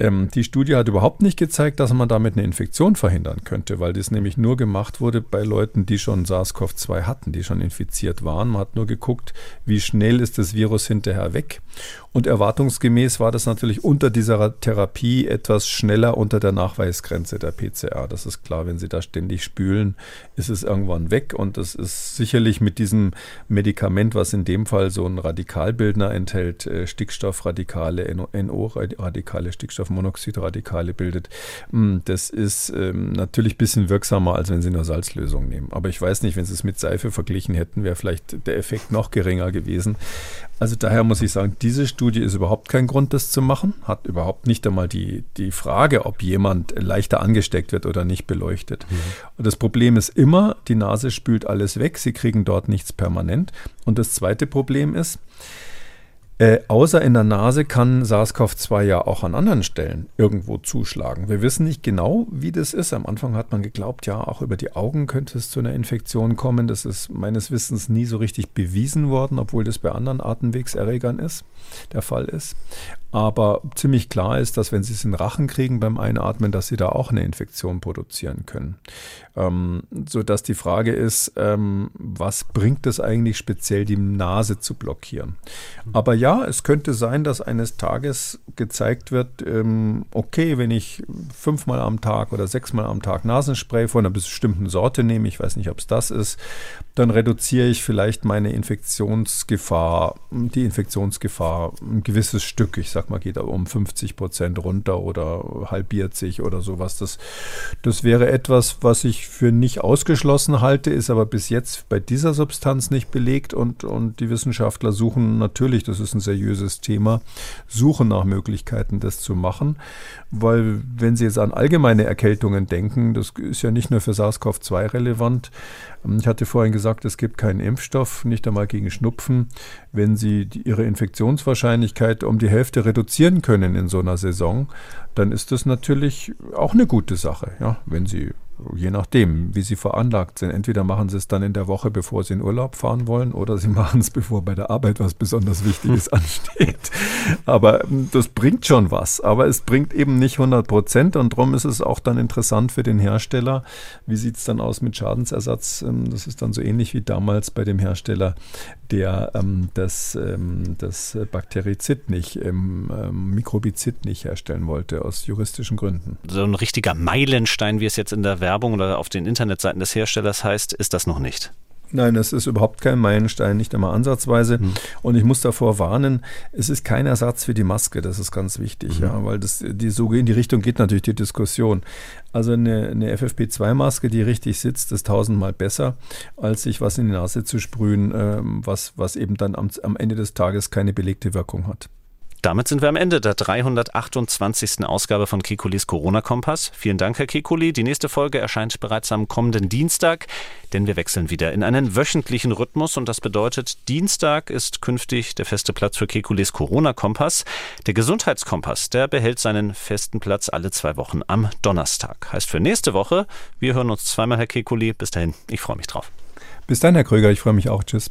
Ähm, die Studie hat überhaupt nicht gezeigt, dass man damit eine Infektion verhindern könnte, weil das nämlich nur gemacht wurde bei Leuten, die schon SARS-CoV-2 hatten, die schon infiziert waren. Man hat nur geguckt, wie schnell ist das Virus hinterher weg. Und erwartungsgemäß war das natürlich unter dieser Therapie etwas schneller unter der Nachweisgrenze der PCR. Das ist klar, wenn Sie da ständig spülen, ist es irgendwann weg. Und das ist sicherlich mit diesem Medikament, was in dem Fall so ein Radikalbildner enthält, äh, Stickstoffradikale, NO-Radikale, Stickstoff Stickstoffmonoxidradikale bildet. Hm, das ist ähm, natürlich ein bisschen wirksamer, als wenn Sie nur Salzlösung nehmen. Aber ich weiß nicht, wenn Sie es mit Seife verglichen hätten, wäre vielleicht der Effekt noch geringer gewesen. Also daher muss ich sagen, diese Studie ist überhaupt kein Grund, das zu machen. Hat überhaupt nicht einmal die, die Frage, ob jemand leichter angesteckt wird oder nicht beleuchtet. Mhm. Und das Problem ist immer, die Nase spült alles weg. Sie kriegen dort nichts permanent. Und das zweite Problem ist, äh, außer in der Nase kann SARS-CoV-2 ja auch an anderen Stellen irgendwo zuschlagen. Wir wissen nicht genau, wie das ist. Am Anfang hat man geglaubt, ja, auch über die Augen könnte es zu einer Infektion kommen. Das ist meines Wissens nie so richtig bewiesen worden, obwohl das bei anderen Atemwegserregern ist, der Fall ist. Aber ziemlich klar ist, dass wenn Sie es in Rachen kriegen beim Einatmen, dass Sie da auch eine Infektion produzieren können. Ähm, sodass die Frage ist, ähm, was bringt es eigentlich speziell, die Nase zu blockieren? Aber ja, es könnte sein, dass eines Tages gezeigt wird, ähm, okay, wenn ich fünfmal am Tag oder sechsmal am Tag Nasenspray von einer bestimmten Sorte nehme, ich weiß nicht, ob es das ist, dann reduziere ich vielleicht meine Infektionsgefahr, die Infektionsgefahr ein gewisses Stück. Ich sage sag mal, geht um 50 Prozent runter oder halbiert sich oder sowas. Das, das wäre etwas, was ich für nicht ausgeschlossen halte, ist aber bis jetzt bei dieser Substanz nicht belegt und, und die Wissenschaftler suchen natürlich, das ist ein seriöses Thema, suchen nach Möglichkeiten, das zu machen, weil wenn Sie jetzt an allgemeine Erkältungen denken, das ist ja nicht nur für SARS-CoV-2 relevant, ich hatte vorhin gesagt, es gibt keinen Impfstoff, nicht einmal gegen Schnupfen. Wenn Sie Ihre Infektionswahrscheinlichkeit um die Hälfte reduzieren können in so einer Saison, dann ist das natürlich auch eine gute Sache. Ja, wenn Sie je nachdem, wie sie veranlagt sind. Entweder machen sie es dann in der Woche, bevor sie in Urlaub fahren wollen, oder sie machen es, bevor bei der Arbeit was besonders Wichtiges ansteht. Aber ähm, das bringt schon was. Aber es bringt eben nicht 100 Prozent und darum ist es auch dann interessant für den Hersteller. Wie sieht es dann aus mit Schadensersatz? Ähm, das ist dann so ähnlich wie damals bei dem Hersteller, der ähm, das, ähm, das Bakterizid nicht, ähm, ähm, Mikrobizid nicht herstellen wollte, aus juristischen Gründen. So ein richtiger Meilenstein, wie es jetzt in der Werbung oder auf den Internetseiten des Herstellers heißt, ist das noch nicht. Nein, es ist überhaupt kein Meilenstein, nicht einmal ansatzweise. Mhm. Und ich muss davor warnen, es ist kein Ersatz für die Maske, das ist ganz wichtig, mhm. ja, weil das, die, so in die Richtung geht natürlich die Diskussion. Also eine, eine FFP2-Maske, die richtig sitzt, ist tausendmal besser, als sich was in die Nase zu sprühen, ähm, was, was eben dann am, am Ende des Tages keine belegte Wirkung hat. Damit sind wir am Ende der 328. Ausgabe von Kekulis Corona-Kompass. Vielen Dank, Herr Kekuli. Die nächste Folge erscheint bereits am kommenden Dienstag, denn wir wechseln wieder in einen wöchentlichen Rhythmus und das bedeutet, Dienstag ist künftig der feste Platz für Kekulis Corona-Kompass. Der Gesundheitskompass, der behält seinen festen Platz alle zwei Wochen am Donnerstag. Heißt für nächste Woche, wir hören uns zweimal, Herr Kekuli. Bis dahin, ich freue mich drauf. Bis dann, Herr Kröger, ich freue mich auch. Tschüss.